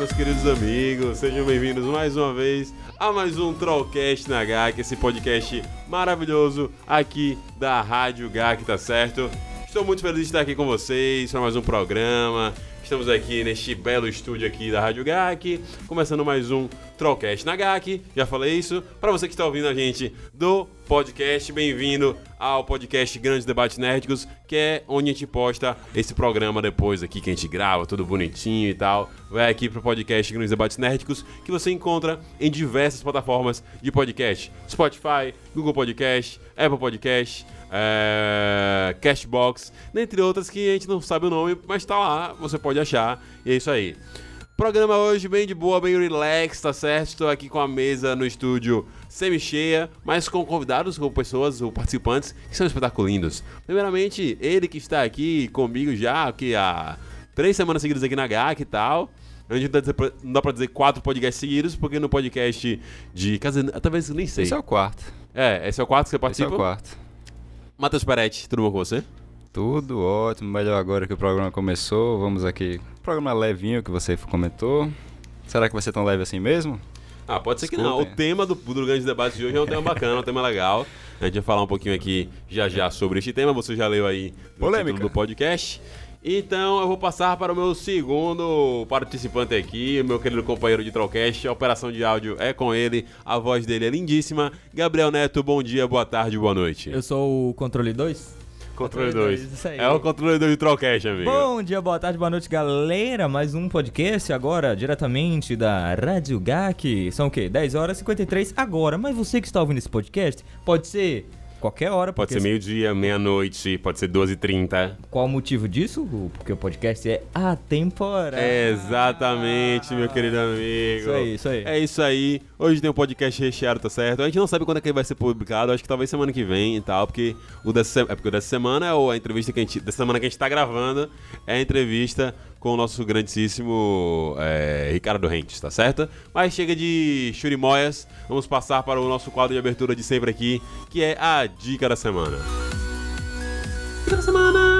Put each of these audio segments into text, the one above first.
Meus queridos amigos, sejam bem-vindos mais uma vez a mais um Trollcast na GAC, esse podcast maravilhoso aqui da Rádio GAC, tá certo? Estou muito feliz de estar aqui com vocês para mais um programa. Estamos aqui neste belo estúdio aqui da Rádio GAC, começando mais um Trollcast na GAC. Já falei isso. Para você que está ouvindo a gente do podcast, bem-vindo ao podcast Grandes Debates Nerdicos, que é onde a gente posta esse programa depois aqui que a gente grava, tudo bonitinho e tal. Vai aqui pro podcast Grandes Debates Nerdicos, que você encontra em diversas plataformas de podcast: Spotify, Google Podcast, Apple Podcast é, Cashbox, dentre outras que a gente não sabe o nome, mas tá lá, você pode achar, e é isso aí. Programa hoje bem de boa, bem relax, tá certo? Estou aqui com a mesa no estúdio semi-cheia, mas com convidados, com pessoas, ou participantes que são espetaculindos. Primeiramente, ele que está aqui comigo já, aqui há três semanas seguidas aqui na GAC e tal. A gente não dá pra dizer quatro podcasts seguidos, porque no podcast de. Quer talvez nem sei. Esse é o quarto. É, esse é o quarto que você participa? Esse é o quarto. Matheus Peretti, tudo bom com você? Tudo ótimo, melhor agora que o programa começou. Vamos aqui. Programa levinho que você comentou. Será que vai ser tão leve assim mesmo? Ah, pode ser que não. O tema do, do grande debate de hoje é um tema bacana, um tema legal. A gente vai falar um pouquinho aqui já já sobre este tema. Você já leu aí no Polêmica. título do podcast. Então eu vou passar para o meu segundo participante aqui, meu querido companheiro de Trollcast. A operação de áudio é com ele, a voz dele é lindíssima. Gabriel Neto, bom dia, boa tarde, boa noite. Eu sou o controle 2? Controle 2. É o controle 2 de Trollcast, amigo. Bom dia, boa tarde, boa noite, galera. Mais um podcast agora, diretamente da Rádio GAC. São o quê? 10 horas e 53 agora. Mas você que está ouvindo esse podcast, pode ser Qualquer hora. Pode ser meio-dia, meia-noite, pode ser 12h30. Qual o motivo disso? Porque o podcast é atemporal. É exatamente, meu querido amigo. Isso aí, isso aí. É isso aí. Hoje tem um podcast recheado, tá certo? A gente não sabe quando é que ele vai ser publicado, acho que talvez semana que vem e tal, porque o dessa, é porque o dessa semana é a entrevista que a gente. Dessa semana que a gente tá gravando é a entrevista com o nosso grandíssimo é, Ricardo Rentes, tá certo? Mas chega de churimóias, vamos passar para o nosso quadro de abertura de sempre aqui, que é a Dica da Semana. Dica da Semana!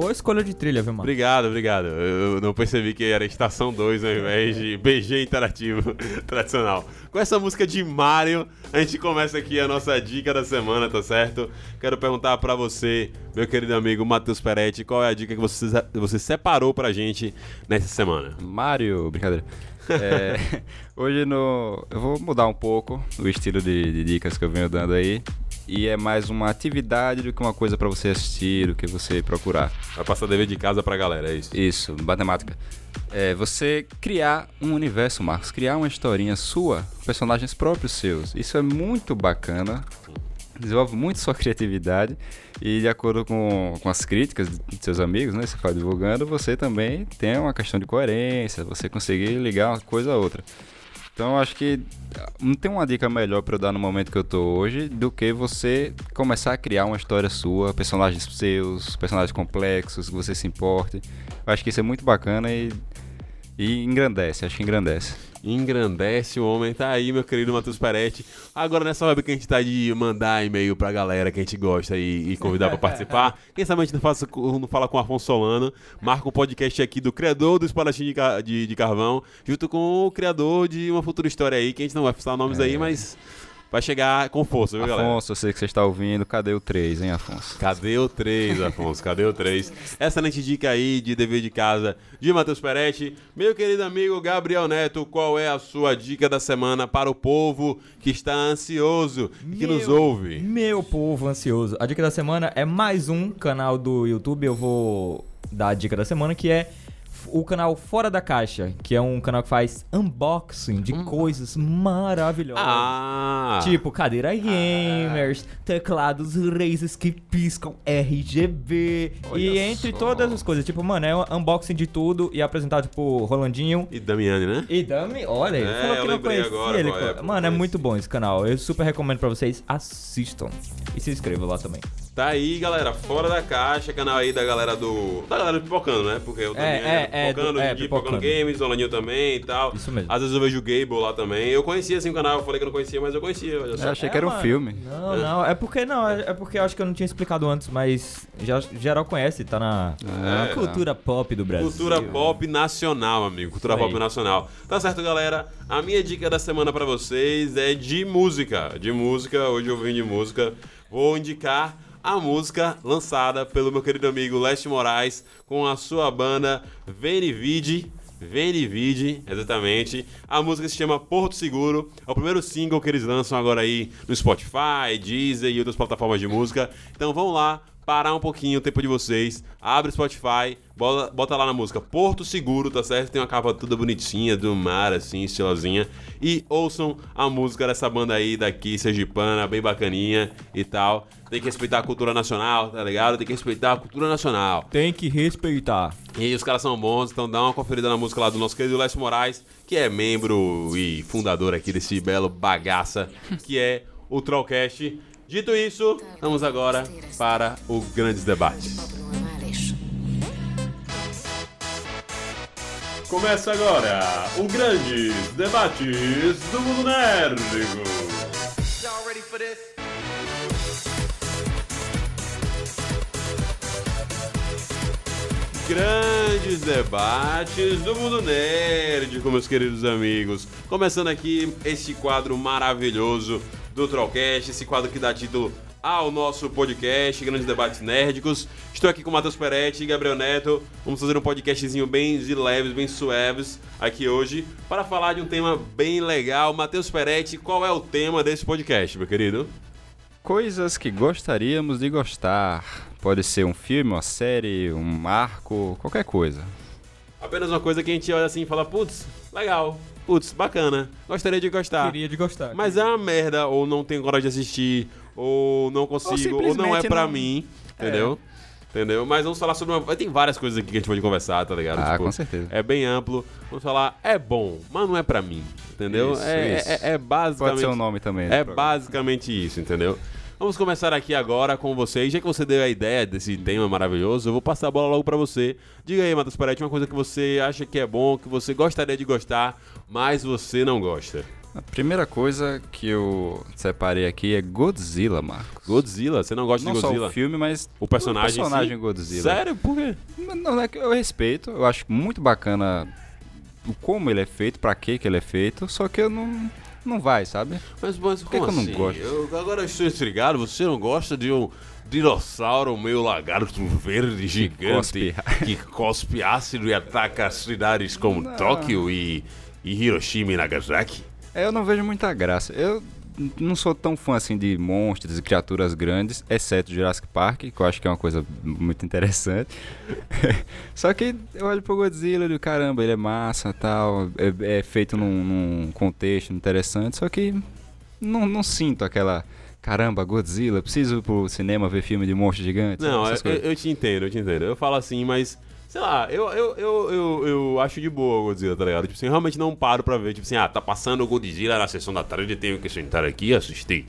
Boa escolha de trilha, viu, mano? Obrigado, obrigado. Eu não percebi que era Estação 2 ao invés de BG Interativo tradicional. Com essa música de Mario, a gente começa aqui a nossa dica da semana, tá certo? Quero perguntar para você, meu querido amigo Matheus Peretti, qual é a dica que você, você separou pra gente nessa semana? Mario, brincadeira. É, hoje no. Eu vou mudar um pouco o estilo de, de dicas que eu venho dando aí e é mais uma atividade do que uma coisa para você assistir, do que você procurar. Vai passar dever de casa pra galera, é isso? Isso, matemática. É você criar um universo, Marcos, criar uma historinha sua, personagens próprios seus. Isso é muito bacana, desenvolve muito sua criatividade e de acordo com, com as críticas de seus amigos, né, você vai divulgando, você também tem uma questão de coerência, você conseguir ligar uma coisa a outra. Então acho que não tem uma dica melhor para eu dar no momento que eu tô hoje do que você começar a criar uma história sua, personagens seus, personagens complexos, que você se importe. Acho que isso é muito bacana e, e engrandece, acho que engrandece engrandece o homem. Tá aí, meu querido Matheus Peretti. Agora, nessa web que a gente tá de mandar e-mail pra galera que a gente gosta e, e convidar pra participar, quem sabe a gente não, faça, não fala com o Afonso Solano, marca um podcast aqui do criador do Espadachim de, de, de, Carvão, junto com o criador de uma futura história aí, que a gente não vai falar nomes é. aí, mas vai chegar com força, viu, galera? Afonso, eu sei que você está ouvindo. Cadê o 3, hein, Afonso? Cadê o 3, Afonso? Cadê o 3? Excelente dica aí de dever de casa de Matheus Peretti. Meu querido amigo Gabriel Neto, qual é a sua dica da semana para o povo que está ansioso e que nos ouve? Meu povo ansioso. A dica da semana é mais um canal do YouTube. Eu vou dar a dica da semana que é o canal Fora da Caixa, que é um canal que faz unboxing de coisas maravilhosas. Ah! Tipo, cadeira gamers, teclados Razers que piscam RGB. Olha e entre só. todas as coisas. Tipo, mano, é um unboxing de tudo e apresentado por Rolandinho. E Damiani, né? E Dami, olha, ele É, falou que não conhecia agora ele. é, Mano, é muito bom esse canal. Eu super recomendo pra vocês. Assistam. E se inscrevam lá também. Tá aí, galera, fora da caixa, canal aí da galera do. Da galera do Pipocando, né? Porque o Damiani é, é, Pipocando, do- é, Pipocando. Games, o Olaninho também e tal. Isso mesmo. Às vezes eu vejo o Gable lá também. Eu conhecia assim o canal, eu falei que eu não conhecia, mas eu conhecia. Eu achei que era um mano. filme. Não, não. É porque não. É é porque eu acho que eu não tinha explicado antes, mas já, geral conhece, tá na É. cultura pop do Brasil. Cultura pop nacional, amigo. Cultura pop nacional. Tá certo, galera? A minha dica da semana pra vocês é de música. De música, hoje eu vim de música. Vou indicar a música lançada pelo meu querido amigo Leste Moraes com a sua banda Venivide. Venivide, exatamente. A música se chama Porto Seguro. É o primeiro single que eles lançam agora aí no Spotify, Deezer e outras plataformas de música. Então vão lá, parar um pouquinho o tempo de vocês, abre o Spotify, bota, bota lá na música Porto Seguro, tá certo? Tem uma capa toda bonitinha, do mar, assim, estilosinha. E ouçam a música dessa banda aí daqui, Sergipana, bem bacaninha e tal. Tem que respeitar a cultura nacional, tá ligado? Tem que respeitar a cultura nacional. Tem que respeitar. E os caras são bons, então dá uma conferida na música lá do nosso querido Lécio Moraes, que é membro e fundador aqui desse belo bagaça, que é o Trollcast. Dito isso, vamos agora para o Grandes Debates. Começa agora o Grandes Debates do Mundo this? Grandes debates do mundo nerd, meus queridos amigos. Começando aqui este quadro maravilhoso do Trollcast, esse quadro que dá título ao nosso podcast, Grandes Debates Nerdicos. Estou aqui com o Matheus Peretti e Gabriel Neto. Vamos fazer um podcastzinho bem de leves, bem suaves aqui hoje, para falar de um tema bem legal. Matheus Peretti, qual é o tema desse podcast, meu querido? Coisas que gostaríamos de gostar. Pode ser um filme, uma série, um marco, qualquer coisa. Apenas uma coisa que a gente olha assim e fala, putz, legal, putz, bacana, gostaria de gostar. Queria de gostar. Mas é uma merda, ou não tenho coragem de assistir, ou não consigo, ou, não é pra não- mim, entendeu? Entendeu? Mas vamos falar sobre uma. Tem várias coisas aqui que a gente pode conversar, tá ligado? Ah, com certeza. É bem amplo. Vamos falar, é bom, mas não é pra mim, entendeu? Isso, é, isso. é, é basicamente. Pode ser o nome também. É programa. basicamente isso, entendeu? Vamos começar aqui agora com vocês. Já que você deu a ideia desse tema maravilhoso, eu vou passar a bola logo pra você. Diga aí, Matheus Peretti, uma coisa que você acha que é bom, que você gostaria de gostar, mas você não gosta. A primeira coisa que eu separei aqui é Godzilla, Marcos. Godzilla, você não gosta Não de só Godzilla? o filme, mas O personagem, o personagem? Godzilla. Sério? Por quê? Não, não é que eu respeito, eu acho muito bacana como ele é feito, pra que que ele é feito, só que eu não não vai, sabe? Mas, mas que como que eu não assim? gosto? Eu- agora eu estou intrigado, você não gosta de um dinossauro meio lagarto verde gigante cospe. que cospe ácido e ataca cidades como Não. Tóquio e, e Hiroshima e Nagasaki? É, Eu não vejo muita graça. Eu não sou tão fã assim de monstros e criaturas grandes, exceto Jurassic Park, que eu acho que é uma coisa muito interessante. Só que eu olho pro Godzilla e digo, caramba, ele é massa tal, é, é feito num, num contexto interessante, só que não, não sinto aquela. Caramba, Godzilla, preciso ir pro cinema ver filme de monstro gigante. Não, eu, eu te entendo, eu te entendo. Eu falo assim, mas. Sei lá, eu, eu, eu, eu, eu acho de boa o Godzilla, tá ligado? Tipo assim, eu realmente não paro pra ver. Tipo assim, ah, tá passando o Godzilla na sessão da tarde, tenho que sentar aqui e assistir.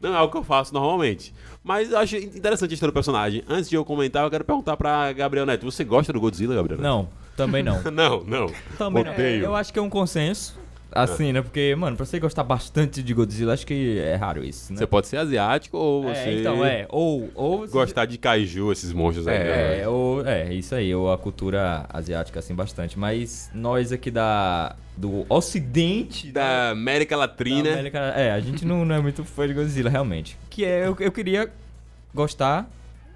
Não é o que eu faço normalmente. Mas eu acho interessante a história do personagem. Antes de eu comentar, eu quero perguntar pra Gabriel Neto. Você gosta do Godzilla, Gabriel Neto? Não, também não. Não, não. Também não. Odeio. Eu acho que é um consenso. Assim, né? Porque, mano, pra você gostar bastante de Godzilla, acho que é raro isso, né? Você pode ser asiático ou você É, então, é. Ou. ou você- gostar de kaiju, esses monstros aí. né? É, ou, é, isso aí, ou a cultura asiática, assim, bastante. Mas nós aqui da. do Ocidente. Da América da Latina. América, é, a gente não, não é muito fã de Godzilla, realmente. Que é, eu, eu queria gostar,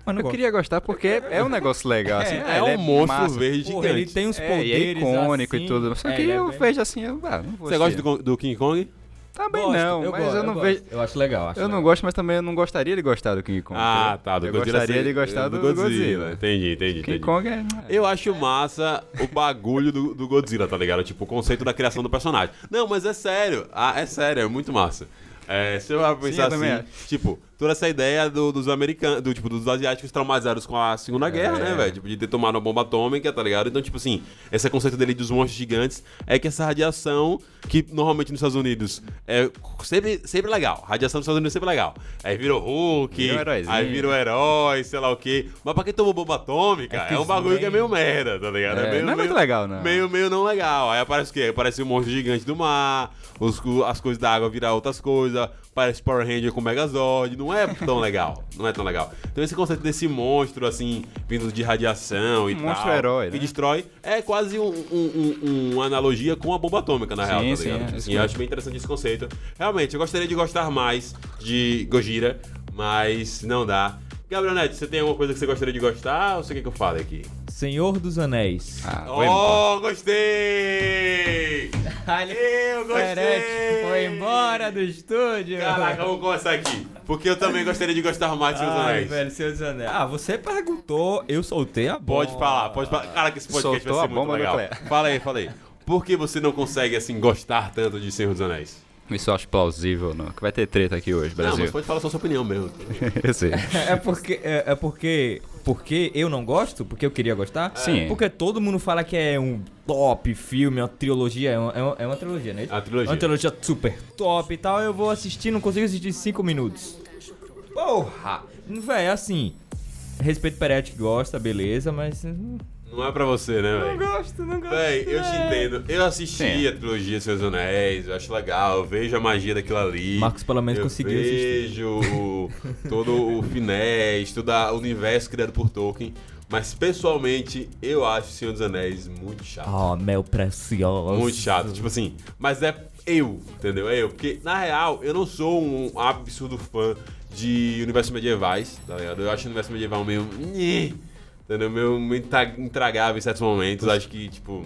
mas não Eu gosto. queria gostar porque é um negócio legal, assim. É, ah, É ele um monstro massa. verde Porra, gigante. ele tem uns É, poderes. e é icônico assim, e tudo. Só é, que é eu bem- vejo assim, eu, ah, não vou Você gosta assistir. do, do King Kong? Também Gosto, não, mas gosto, eu não gosto. vejo. Eu acho legal, acho Eu não legal. gosto, mas também eu não gostaria de gostar do King Kong. Ah, tá. Do eu Godzilla. gostaria de gostar do, Godzilla. Entendi, entendi, King entendi. Kong é. Eu acho massa o bagulho do, do Godzilla, tá ligado? Tipo, o conceito da criação do personagem. Não, mas é sério. Ah, é sério, é muito massa. É, se eu pensar eu também assim, tipo, toda essa ideia do- dos americanos, do, tipo, dos asiáticos traumatizados com a Segunda Guerra, né, velho? Tipo, de ter tomado uma bomba atômica, tá ligado? Então, tipo assim, esse conceito dele dos monstros gigantes é que essa radiação, que normalmente nos Estados Unidos é sempre, sempre legal. Radiação nos Estados Unidos é sempre legal. Aí vira o Hulk, o heróizinho. aí vira o herói, sei lá o quê. Mas pra quem tomou bomba atômica, é, um bagulho que é meio merda, tá ligado? É, meio, não é muito meio- legal, não. Meio, meio não legal. Aí aparece o quê? Aparece um monstro gigante do mar, os, as coisas da água virar outras coisas, parece Power Ranger com Megazord. Não é tão legal. Não é tão legal. Então esse conceito desse monstro, assim, vindo de radiação e Um tal. monstro herói, Que né? destrói. É quase um, um- um- uma analogia com a bomba atômica, na Sim, real, tá sim, ligado? é Tipo isso assim, eu acho bem interessante esse conceito. Realmente, eu gostaria de gostar mais de Gojira, mas não dá. Gabriel Neto, você tem alguma coisa que você gostaria de gostar ou você quer que eu fale aqui? Senhor dos Anéis. Ah. Oh, gostei! Eu gostei! Foi embora do estúdio. Caraca, vamos começar aqui. Porque eu também gostaria de gostar mais de Seus Ai, Anéis. velho, Senhor dos Anéis. Ah, você perguntou, eu soltei a Pode bomba. falar, pode falar. Cara, que esse podcast Soltou vai a ser muito bomba legal. nuclear. Fala aí, fala aí. Por que você não consegue, assim, gostar tanto de Senhor dos Anéis? Isso eu acho plausível, não. Que vai ter treta aqui hoje, Não, Brasil. mas pode falar só a sua opinião mesmo. eu sei. É porque, é, é porque, porque eu não gosto? Porque eu queria gostar? Sim. Porque todo mundo fala que é um top filme, uma trilogia. É uma, é uma- é uma trilogia, né? É uma trilogia. É uma trilogia super top e tal. Eu vou assistir, não consigo assistir em 5 minutos. Porra! Véi, assim. Respeito Peretti que gosta, beleza, mas. Não Não é pra você, né, velho? gosto, não gosto. Véi, eu te véi. entendo. Eu assisti Sim. a trilogia Seus Anéis, eu acho legal, eu vejo a magia daquilo ali. Marcos pelo menos eu conseguiu assistir. vejo o- todo o finés, todo o universo criado por Tolkien. Mas pessoalmente, eu acho Senhor dos Anéis muito chato. Oh, mel precioso. Muito chato. Tipo assim, mas é eu, entendeu? É eu. Porque, na real, eu não sou um absurdo fã de universos medievais, tá ligado? Eu acho o universo medieval meio. Entendeu? Meio, meio intra- intragável em certos momentos. Acho que, tipo.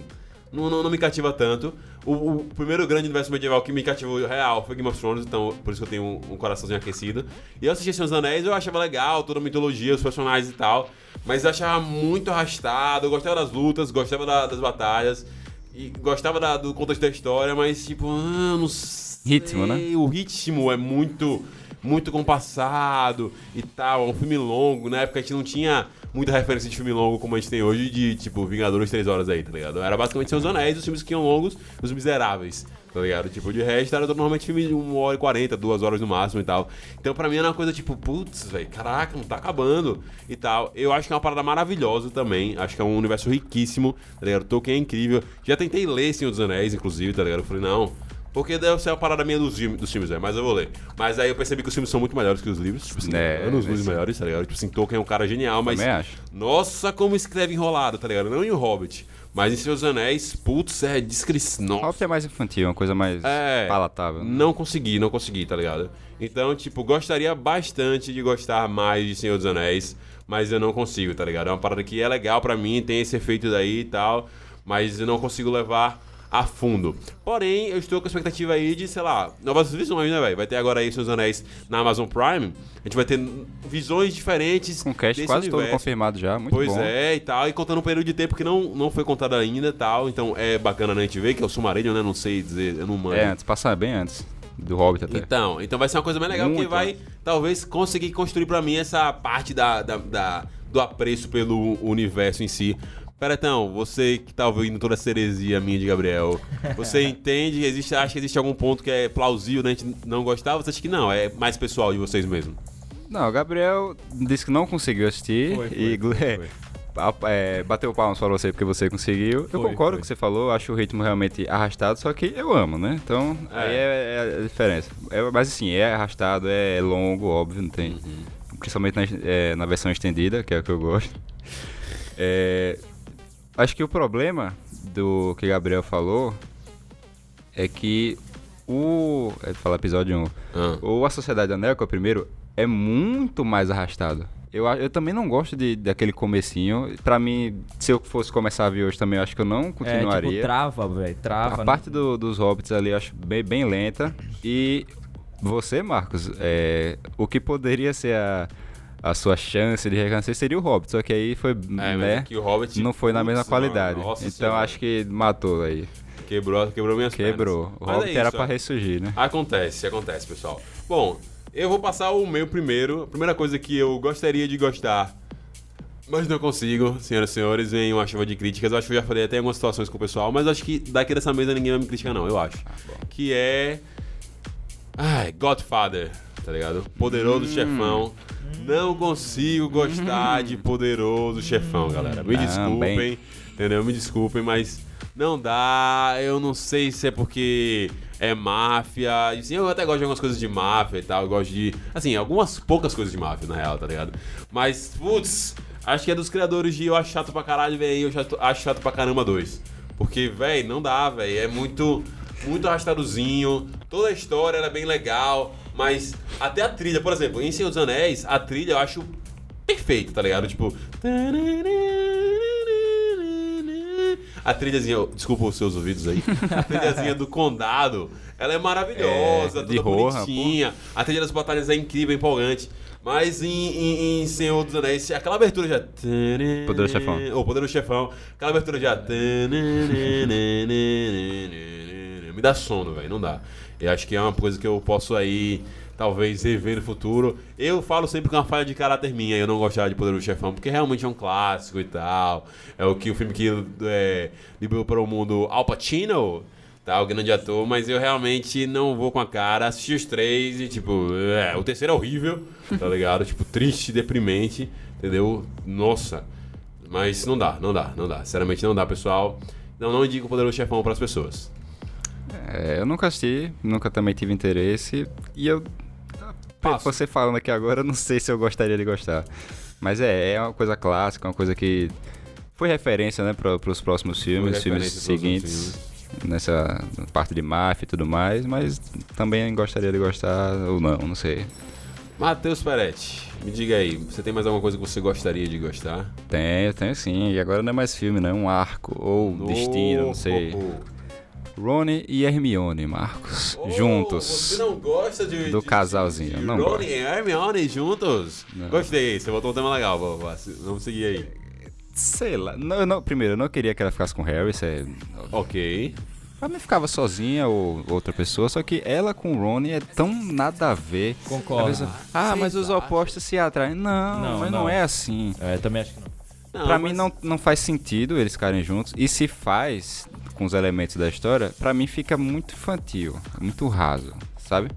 Não, não, não me cativa tanto. O, o primeiro grande universo medieval que me cativou real foi Game of Thrones, então por isso que eu tenho um, um coraçãozinho aquecido. E eu assisti Senhor dos Anéis, eu achava legal, toda a mitologia, os personagens e tal. Mas eu achava muito arrastado, eu gostava das lutas, gostava da- das batalhas. E gostava da- do contexto da história, mas tipo, ah, não sei. Ritmo, né? O ritmo é muito, muito compassado e tal. É um filme longo. Na época a gente não tinha muita referência de filme longo como a gente tem hoje, de tipo Vingadores 3 horas aí, tá ligado? Era basicamente Seus Anéis, os filmes que iam longos, os miseráveis. Tá ligado? Tipo, de resto era normalmente filme de 1 hora e 40, 2 horas no máximo e tal. Então pra mim era uma coisa tipo, putz, velho, caraca, não tá acabando e tal. Eu acho que é uma parada maravilhosa também. Acho que é um universo riquíssimo, tá ligado? Tolkien é incrível. Já tentei ler Senhor dos Anéis, inclusive, tá ligado? Eu falei, não. Porque deve ser uma parada minha dos, filmes- dos filmes, velho, mas eu vou ler. Mas aí eu percebi que os filmes são muito melhores que os livros. Tipo assim, É, anos é luz melhores, tá ligado? Tipo assim, Tolkien é um cara genial, mas. Acho. Nossa, como escreve enrolado, tá ligado? Não em O Hobbit. Mas em Seus Anéis, putz, é descrição. Hobbit é mais infantil, uma coisa mais É, palatável. né? Não consegui, não consegui, tá ligado? Então, tipo, gostaria bastante de gostar mais de Senhor dos Anéis, mas eu não consigo, tá ligado? É uma parada que é legal pra mim, tem esse efeito daí e tal, mas eu não consigo levar a fundo. Porém, eu estou com a expectativa aí de, sei lá, novas visões, né, velho? Vai ter agora aí dos Anéis na Amazon Prime. A gente vai ter visões diferentes Com o cast quase todo universo. confirmado já, muito pois bom. é, e tal, e contando um período de tempo que não, não foi contado ainda e tal, então é bacana né, a gente ver, que é o Sumarillion, né, não sei dizer, eu não mando. É, antes, passa bem antes do Hobbit até. Então, então vai ser uma coisa mais legal, porque Muito, vai né? talvez conseguir construir pra mim essa parte da, da- da- do apreço pelo universo em si. Peretão, você que tá ouvindo toda essa heresia minha de Gabriel, você entende, que existe, acha que existe algum ponto que é plausível da gente não gostar? Você acha que não? É mais pessoal de vocês mesmo? Não, o Gabriel disse que não conseguiu assistir Foi, foi, e foi, é, foi. a- é, bateu palmas pra você porque você conseguiu. Eu concordo com o que você falou, acho o ritmo realmente arrastado, só que eu amo, né? Então, aí é, é a diferença. É, mas assim, é arrastado, é longo, óbvio, não tem. Uhum. Principalmente na, é, na versão estendida, que é o que eu gosto. É, acho que o problema do que Gabriel falou é que o. É falar episódio 1. Ah. O A Sociedade Anel, que é o primeiro, é muito mais arrastado. Eu, eu também não gosto de, daquele comecinho. Pra mim, se eu fosse começar a ver hoje também, eu acho que eu não É, continuaria. tipo, trava, velho. Trava. a parte do- dos hobbits ali eu acho bem, bem lenta. E você, Marcos, é, o que poderia ser a, a sua chance de reconhecer seria o Hobbit. Só que aí foi, É, né? aqui o Hobbit. Não foi na putz, mesma qualidade. mano, então senhora. acho que matou aí. Quebrou, quebrou minhas Quebrou. pernas. O Mas Hobbit é era isso, pra ó. ressurgir, né? Acontece, acontece, pessoal. Bom, eu vou passar o meu primeiro. A primeira coisa que eu gostaria de gostar, mas não consigo, senhoras e senhores, vem uma chuva de críticas. Eu acho que eu já falei até em algumas situações com o pessoal, mas acho que daqui dessa mesa ninguém vai me criticar, não, eu acho. que é. Ai, Godfather, tá ligado? Poderoso chefão. Não consigo gostar de poderoso chefão, galera. Me Também. desculpem, entendeu? Me desculpem, mas não dá. Eu não sei se é porque é máfia. Assim, eu até gosto de algumas coisas de máfia e tal. Eu gosto de. Assim, algumas poucas coisas de máfia, na real, tá ligado? Mas, putz, acho que é dos criadores de Eu Acho Chato pra Caralho, velho. Eu chato- acho chato pra caramba dois. Porque, velho, não dá, velho. É muito. Muito arrastadozinho. Toda a história era bem legal. Mas até a trilha, por exemplo, em Senhor dos Anéis, a trilha eu acho perfeito, tá ligado? Tipo. A trilhazinha, desculpa os seus ouvidos aí. A trilhazinha do condado, ela é maravilhosa, É, toda bonitinha. A trilha das batalhas é incrível, empolgante. Mas em, em, em Senhor dos Anéis, aquela abertura já. Poderoso Chefão. Ou Poderoso Chefão. Aquela abertura já. Me dá sono, velho. Não dá. Eu acho que é uma coisa que eu posso aí, talvez, rever no futuro. Eu falo sempre que é uma falha de caráter minha. Eu não gostava de Poderoso Chefão, porque realmente é um clássico e tal. É o que o filme que é, liberou para o mundo Al Pacino. Tá, o grande ator, mas eu realmente não vou com a cara. Assisti os três e, tipo, é, o terceiro é horrível, tá ligado? tipo, triste, deprimente, entendeu? Nossa. Mas não dá, não dá, não dá. Sinceramente, não dá, pessoal. Não, não indico o Poderoso Chefão pras pessoas. É, eu nunca assisti, nunca também tive interesse. E eu. Passo. Você falando aqui agora, eu não sei se eu gostaria de gostar. Mas é, é uma coisa clássica, uma coisa que foi referência, né, para os próximos filmes, filmes seguintes. Nessa parte de máfia e tudo mais, mas também gostaria de gostar ou não, não sei. Matheus Peretti, me diga aí, você tem mais alguma coisa que você gostaria de gostar? Tenho, tenho sim. E agora não é mais filme, né? Um arco ou destino, não sei. Oh, Rony e Hermione, Marcos. oh. Juntos. Você não gosta de. Do de- casalzinho, de não Ron gosto. e Hermione juntos? Não. Gostei, você botou um tema legal. vou- vou- Vamos seguir aí. Sei lá. Não, não- primeiro, eu não queria que ela ficasse com o Harry. Isso é... Ok. Ela me ficava sozinha ou outra pessoa, só que ela com o Rony é tão nada a ver. Concordo. Pessoa, ah, mas os opostos se atraem. Não, Não, mas não. não. é assim. É, também acho que não. Não, pra mas- mim não, não faz sentido eles ficarem juntos. E se faz, com os elementos da história, pra mim fica muito infantil, muito raso, sabe?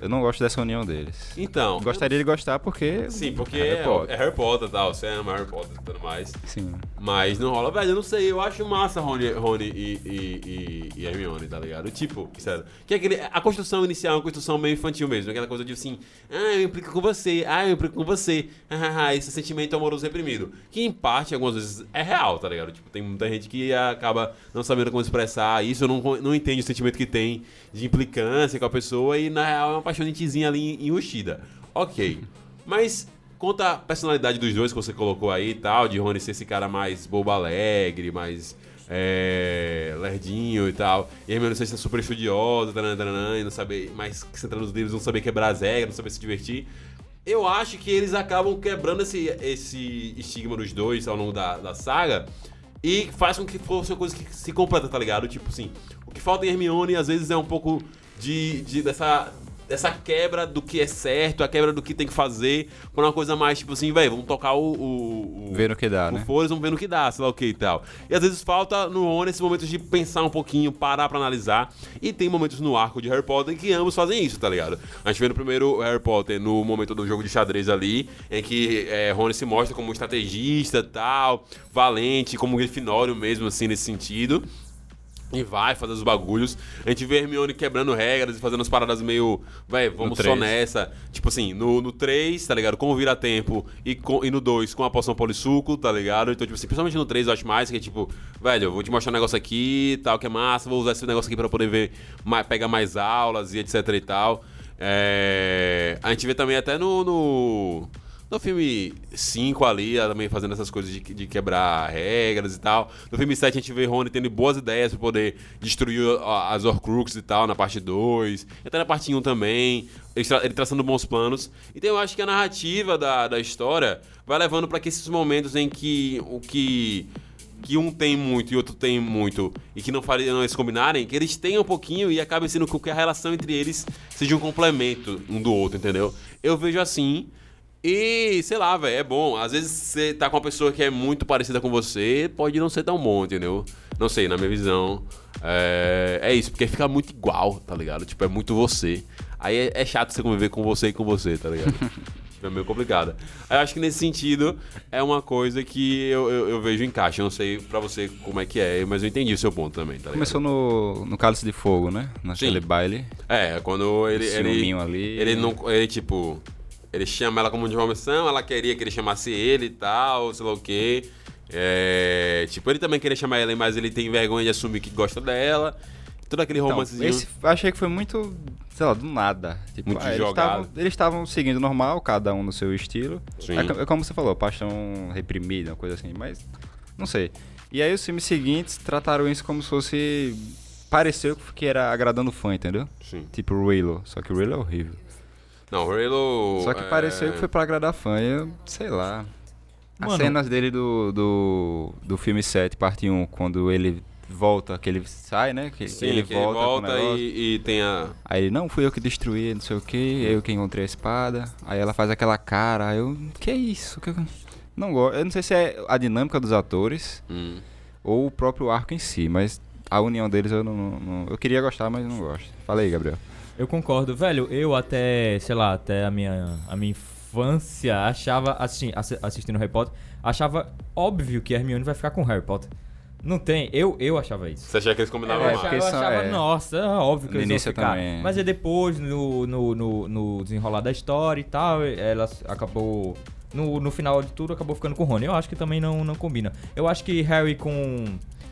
Eu não gosto dessa união deles. Então. Gostaria de gostar porque. Sim, porque Harry é, é Harry Potter e tal, você ama Harry Potter e tudo mais. Sim. Mas não rola, velho, eu não sei, eu acho massa Rony, Rony e, e, e, e Hermione, tá ligado? Tipo, sério, que é aquele, a construção inicial é uma construção meio infantil mesmo, aquela coisa de assim, ah, eu implico com você, ah, eu implico com você, ah, esse sentimento amoroso reprimido, que em parte, algumas vezes, é real, tá ligado? Tipo, tem muita gente que acaba não sabendo como expressar isso, não, não entende o sentimento que tem de implicância com a pessoa e, na real, é uma paixonitezinha ali enrustida. Ok, mas Conta a personalidade dos dois que você colocou aí e tal, de Rony ser esse cara mais bobo alegre, mais é, lerdinho e tal. E Hermione ser super estudiosa, taranã, taranã, e não saber, mais centrando nos livros, não saber quebrar as regras, não saber se divertir. Eu acho que eles acabam quebrando esse, esse estigma dos dois ao longo da, da saga e faz com que fosse uma coisa que se completa, tá ligado? Tipo assim, o que falta em Hermione às vezes é um pouco de, de dessa dessa quebra do que é certo, a quebra do que tem que fazer, pra uma coisa mais tipo assim, velho, vamos tocar o. o, o que dá, o né? foda-se, vamos ver no que dá, sei lá o que e tal. E às vezes falta no Rony esses momentos de pensar um pouquinho, parar pra analisar. E tem momentos no arco de Harry Potter que ambos fazem isso, tá ligado? A gente vê no primeiro Harry Potter, no momento do jogo de xadrez ali, em que é, Rony se mostra como um estrategista tal, valente, como um Grifinório mesmo, assim, nesse sentido. E vai fazer os bagulhos. A gente vê Hermione quebrando regras e fazendo as paradas meio. Véi, vamos só nessa. Tipo assim, no, no 3, tá ligado? Com o vira-tempo. E, com- e no 2, com a poção polissuco, tá ligado? Então, tipo assim, principalmente no 3 eu acho mais que é tipo, velho, eu vou te mostrar um negócio aqui tal, que é massa, vou usar esse negócio aqui pra poder ver, mais, pegar mais aulas e etc e tal. É, A gente vê também até no. no... No filme 5 ali, ela também fazendo essas coisas de, de quebrar regras e tal. No filme 7 a gente vê Rony tendo boas ideias pra poder destruir as Horcruxes e tal, na parte 2. E até na parte 1 também. Ele, tra- ele traçando bons planos. Então eu acho que a narrativa da, da história vai levando pra que esses momentos em que o que que um tem muito e outro tem muito e que não fariam eles combinarem, que eles tenham um pouquinho e acabem sendo que a relação entre eles seja um complemento um do outro, entendeu? Eu vejo assim. E, sei lá, velho, é bom. Às vezes você tá com uma pessoa que é muito parecida com você, pode não ser tão bom, entendeu? Não sei, na minha visão. É, é isso, porque fica muito igual, tá ligado? Tipo, é muito você. Aí é, é chato você conviver com você e com você, tá ligado? É meio complicado. Eu acho que nesse sentido é uma coisa que eu, eu, eu vejo encaixe. Eu não sei pra você como é que é, mas eu entendi o seu ponto também, tá ligado? Começou no, no Cálice de Fogo, né? Naquele baile. É, quando ele. ele ali. Ele não. Ele, tipo. Ele chama ela como de uma missão, ela queria que ele chamasse ele e tal, sei lá o quê. É, tipo, ele também queria chamar ela, mas ele tem vergonha de assumir que gosta dela. Todo aquele Então, romancezinho. esse achei que foi muito, sei lá, do nada. Tipo, Muito ah, eles jogado. Eles estavam seguindo normal, cada um no seu estilo. Sim. É, é como você falou, paixão reprimida, uma coisa assim, mas não sei. E aí os filmes seguintes trataram isso como se fosse. Pareceu que era agradando o fã, entendeu? Sim. Tipo o Raylo. Só que o Raylo é horrível. Não, o Halo. Só que é, pareceu que foi pra agradar fã. Eu, sei lá. As Mano- cenas dele do, do, do filme 7, parte 1, quando ele volta, que ele sai, né? Que Sim, ele que volta, com o volta e, e tem a. Aí ele, não, fui eu que destruí, não sei o que, eu que encontrei a espada. Aí ela faz aquela cara, aí eu, que é isso? Que... eu- Não gosto. Eu não sei se é a dinâmica dos atores Hum. ou o próprio arco em si, mas a união deles eu não, não- não- Eu queria gostar, mas não gosto. Fala aí, Gabriel. Eu concordo. Velho, eu até, sei lá, até a minha, a minha infância achava, assim, assi- assistindo Harry Potter, achava óbvio que a Hermione vai ficar com Harry Potter. Não tem, eu, eu achava isso. Você achava que eles combinavam eu É, mais? eu achava, é. nossa, é óbvio que No eles vão início ficar. também. Mas é depois, no, no, no, no desenrolar da história e tal, ela acabou... No, no final de tudo, acabou ficando com o Rony. Eu acho que também não, não combina. Eu acho que Harry com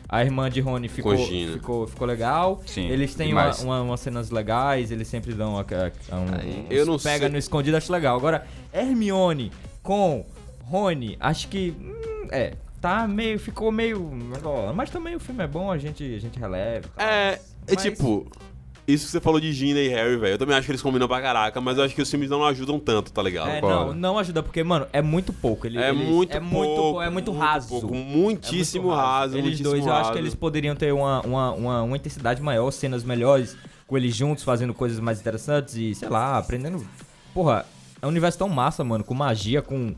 a irmã de Rony ficou, ficou, ficou legal. Sim, Eles têm uma, uma- umas cenas legais, eles sempre dão a, a, a um, Aí, eu não pega sei. no escondido, acho legal. Agora, Hermione com Rony, acho que. hum, é, tá meio. Ficou meio. Mas também o filme é bom, a gente, a gente releva. e tal. É, é Mas- tipo. Isso que você falou de Gina e Harry, velho. Eu também acho que eles combinam pra caraca, mas eu acho que os filmes não ajudam tanto, tá ligado? É, concordo. não, não ajuda, porque, mano, é muito pouco. Ele, É eles- muito é pouco. muito, é muito raso. pouco, É muitíssimo muito raso. Eles muitíssimo dois, eu acho que raso. eles poderiam ter uma, uma, uma, uma intensidade maior, cenas melhores, com eles juntos, fazendo coisas mais interessantes e, sei lá, aprendendo. Porra, é um universo tão massa, mano, com magia, com.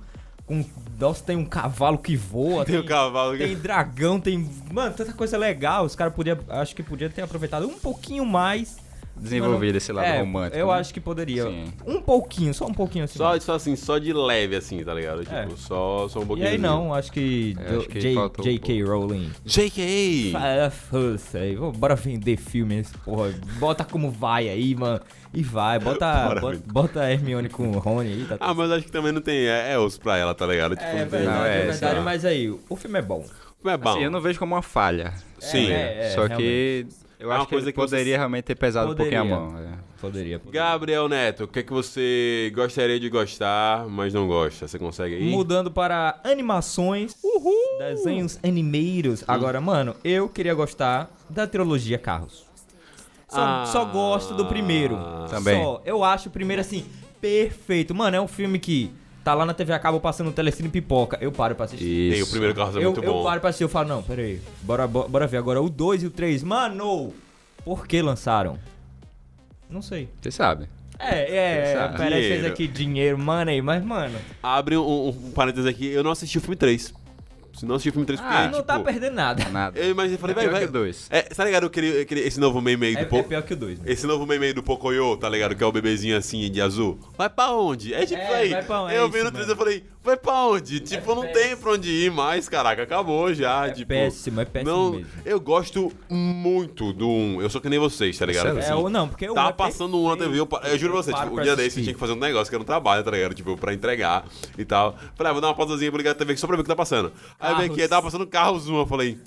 Com nossa, tem um cavalo que voa. Tem o cavalo que- Tem dragão, tem. Mano, tanta coisa legal. Os caras podiam. Acho que podia ter aproveitado um pouquinho mais. Desenvolvido Mano, esse lado é, romântico. Eu né? acho que poderia. Sim. Um pouquinho, só um pouquinho assim. Só, só assim, só de leve, assim, tá ligado? Tipo, É. só, só um E pouquinho. aí não, acho que, É, acho que J- faltou um J.K. Rowling. J.K. Fala, foda-se aí, vamos- bora vender filme, esse porra. Bota como vai aí, mano. E vai, bota, bota, bota a Hermione com o Rony aí, tá Ah, mas acho que também não tem. É, é osso pra ela, tá ligado? Tipo, É verdade, Não, é, é verdade, mas aí, o filme é bom. É bom. Assim, eu não vejo como uma falha. Sim. É, é, Só que eu É uma acho que coisa que você- poderia realmente ter pesado Poderia. um pouquinho a mão. é. Poderia, poderia. Gabriel Neto, o que é que você gostaria de gostar, mas não gosta? Você consegue aí? Mudando para animações, desenhos animeiros. Agora, mano, eu queria gostar da trilogia Carros. Só, Ah. só gosto do primeiro. Também. Só. Eu acho o primeiro, assim, perfeito. Mano, é um filme que tá lá na TV a cabo passando telecine pipoca. Eu paro pra assistir. Isso. Tem o primeiro carro é eu, muito eu bom. paro pra assistir, eu falo, não, pera aí, bora, bo- bora ver agora o 2 e o 3. Mano, por que lançaram? Não sei. Você sabe. É, é, o Pérez fez Dinheiro. aqui dinheiro, money, mas, mano, Abre um, um, um parênteses aqui, eu não assisti o filme 3. Se não assisti o filme 3, porque, Ah, não tipo, tá perdendo nada. Nada. Eu imaginei, falei, É vai, pior vai. que o dois. É, tá ligado aquele, aquele, esse novo meme aí É, do é Po- pior que o 2, Esse novo meme aí do Pocoyo, tá ligado? Que é o bebezinho assim de azul. Vai pra onde? É tipo É, isso aí. vai pra onde? Eu É vi isso no 3 mesmo. eu falei, vai pra onde? Tipo, não tem pra onde ir mais, caraca. Acabou já. É tipo, péssimo, é péssimo não, mesmo. Eu gosto muito do 1. Eu sou que nem vocês, tá ligado? Excelente. Assim, É, o não, porque o Tá é passando um na TV, eu, pa- eu juro pra você, tipo, um dia desse eu tinha que fazer um negócio que eu não trabalho, tá ligado? Tipo, pra entregar e tal. Falei, ah, vou dar uma pausazinha pra ligar a TV aqui só pra ver o que tá passando. Aí eu vi aqui, tava passando carros 1, eu falei,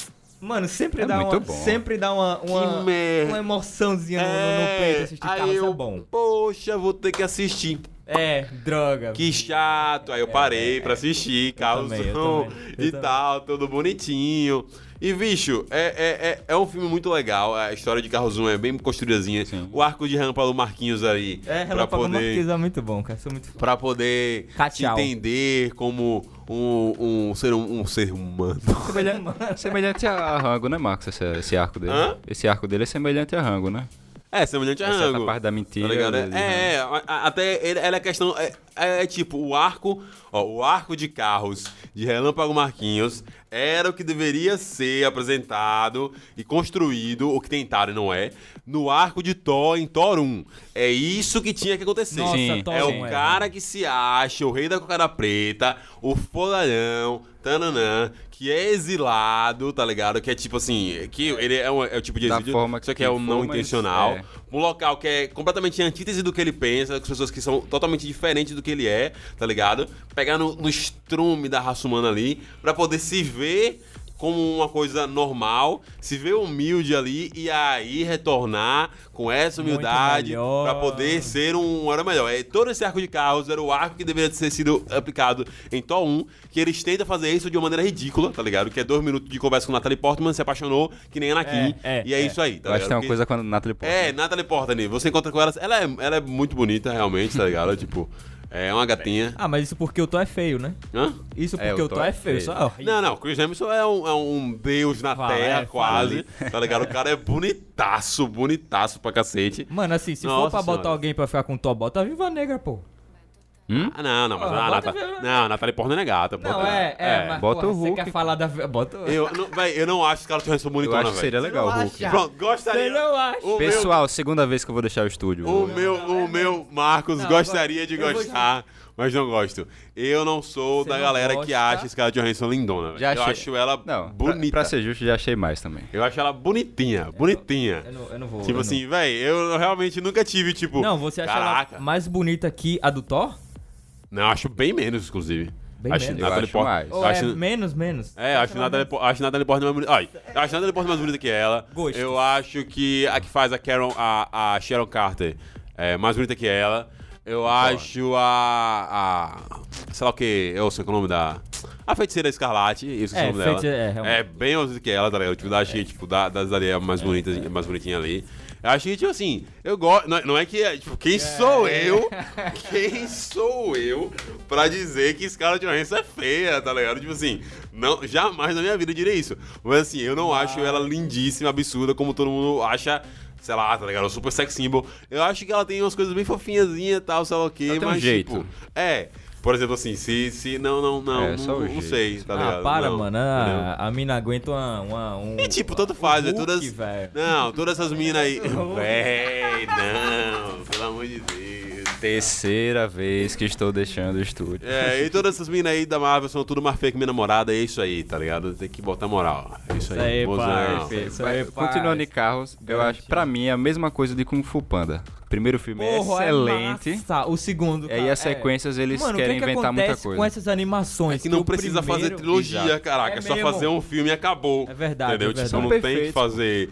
Mano, sempre É dá uma, bom. sempre dá uma, uma, merda. uma emoçãozinha no, no, no peito assistir aí carros, eu, é bom. poxa, vou ter que assistir. É, droga. Que chato. Aí eu parei pra assistir, também, eu um também, eu e também. tal, tudo bonitinho. E, bicho, é, é, é, é um filme muito legal. A história de Carros 1 é bem construídazinha. Sim. O arco de Relâmpago Marquinhos ali. É, pra Relâmpago poder, Marquês é muito bom, cara. Sou muito fã. pra poder se Cachau. entender como um, um, ser, um, um ser humano. Semelhante, semelhante a Rango, né, Marcos? Esse, esse arco dele. Hã? Esse arco dele é semelhante a Rango, né? É, semelhante a Essa é Rango. parte da mentira. Tá ligado? dele, né? É, é, até ele, ela é questão. É, é, é tipo, o arco. Ó, o arco de carros de Relâmpago Marquinhos era o que deveria ser apresentado e construído, o que tentaram e não é, no arco de Thor em Thor 1. É isso que tinha que acontecer. Nossa, Sim. Thor É o cara que se acha o rei da cocada preta, o fodalhão, tananã, que é exilado, tá ligado? Que é tipo assim, que ele é, um, é o tipo de Da exílio, forma só que que é o não intencional. é. Um local que é completamente antítese do que ele pensa, com pessoas que são totalmente diferentes do que ele é, tá ligado? Pegar no, no estrume da raça humana ali, pra poder se ver como uma coisa normal, se ver humilde ali e aí retornar com essa humildade pra poder ser um era melhor. É, todo esse arco de carros era o arco que deveria ter sido aplicado em Thor 1, que eles tentam fazer isso de uma maneira ridícula, tá ligado? Que é dois minutos de conversa com Natalie Portman, se apaixonou, que nem Anakin, É, é, e é, é. isso aí, tá Eu acho que tem uma Porque- coisa com a Natalie Portman. é, Natalie Portman, você encontra com ela, ela é, ela é muito bonita, realmente, tá ligado? tipo, é uma gatinha. Ah, mas isso porque o Thor é feio, né? Hã? Isso É, porque o o Thor é é feio. feio. Só, Não, não, Chris Hemsworth é um, é um deus na Fala, terra, é, quase, tá ligado? O cara é bonitaço, bonitaço pra cacete. Mano, assim, se Nossa for pra botar senhora. alguém pra ficar com o Thor, bota a Viva Negra, pô. Hum? Ah, não, não, mas Porra, a bota Nata- a- não, a Natalie Portman é gata. Não, é, é, mas bota porra, o você Hulk. quer falar da... Bota o... Eu não, véi, eu não acho que ela tivesse Eu bonitona, acho que seria velho. legal o não Hulk. Pronto, gostaria. Você não acha? O meu, Pessoal, segunda vez que eu vou deixar o estúdio. o meu, o meu Marcos Não, gostaria de eu gostar, mas não gosto. Eu não sou Você da não galera que gosta? acha Scarlett Johansson lindona, velho. Já Eu achei. acho ela Não, bonita. Pra, pra ser justo, já achei mais também. Eu acho ela bonitinha, bonitinha. Eu não, eu não vou... Tipo eu assim, véi, eu realmente nunca tive, tipo. Não, não você acha Caraca. ela mais bonita que a do Thor? Não, acho bem menos, inclusive. Bem acho menos. Natalie acho Portman- eu acho- é menos, menos? É, acho Natalie, Po- acho Natalie Portman mais bonita. Ai, eu acho Natalie Portman mais bonita que ela. Gostos. Eu acho que a que faz a Karen, a, a Sharon Carter é mais bonita que ela. Eu acho a, a. Sei lá o que. Eu sei qual é o nome da. A feiticeira Escarlate, isso é É, o nome dela. é. É bem mais bonita que ela, tá ligado? Tipo, acho que, tipo, da- das ali é mais bonitas, mais bonitinha ali. Eu acho que, tipo assim, eu gosto. Não, não é que. é, Tipo, quem sou eu? Quem sou eu pra dizer que Scarlett Johansson é feia, tá ligado? Tipo assim, não, jamais na minha vida eu diria isso. Mas assim, eu não acho ela lindíssima, absurda, como todo mundo acha. Sei lá, tá ligado? Super sex symbol. Eu acho que ela tem umas coisas bem fofinhazinhas e tal, sei lá o quê, Ela tem um mas jeito. tipo. É. Por exemplo, assim, se. se não, não, não. É, não, não sei, tá ligado? ah, para, Não, mano. entendeu? A, mina aguenta uma, uma, um... E tipo, tanto faz, é Hulk, todas. velho. Não, todas essas minas aí. Véi, não, pelo amor de Deus. Terceira vez que estou deixando o estúdio. É, e todas essas minas aí da Marvel são tudo mais feia que minha namorada, é isso aí, tá ligado? Tem que botar moral. É isso aí. Isso aí, mozão. pai, Isso aí, pai. Continuando em carros, eu acho, pra mim, é a mesma coisa de Kung Fu Panda. Primeiro filme é Porra, excelente. É. O segundo, E aí cara, as sequências eles Mano, querem que inventar muita coisa. com essas animações? É que não precisa fazer primeiro- trilogia, Exato. caraca. É É só mesmo. fazer um filme e acabou. É verdade, Entendeu? é Tipo, verdade. não São tem que fazer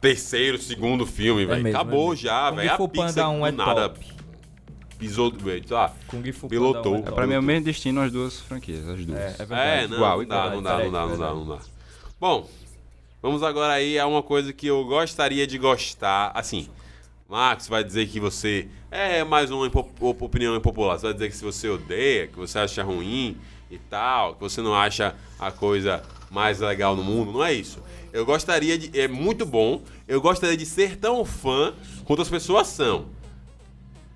terceiro, segundo filme, velho. Acabou é já, velho. A Pixar um é nada top. Pisou, lá. Kung Fu Pilotou. Panda É pra mim é o mesmo destino as duas franquias, as duas. É, é verdade. É, não, Igual, não, dá, não, dá, não dá, não dá, não dá. Bom, vamos agora aí a uma coisa que eu gostaria de gostar. Assim, Max vai dizer que você é mais uma impo- opinião impopular. Você vai dizer que se você odeia, que você acha ruim e tal, que você não acha a coisa mais legal no mundo. Não é isso. Eu gostaria de. É muito bom. Eu gostaria de ser tão fã quanto as pessoas são.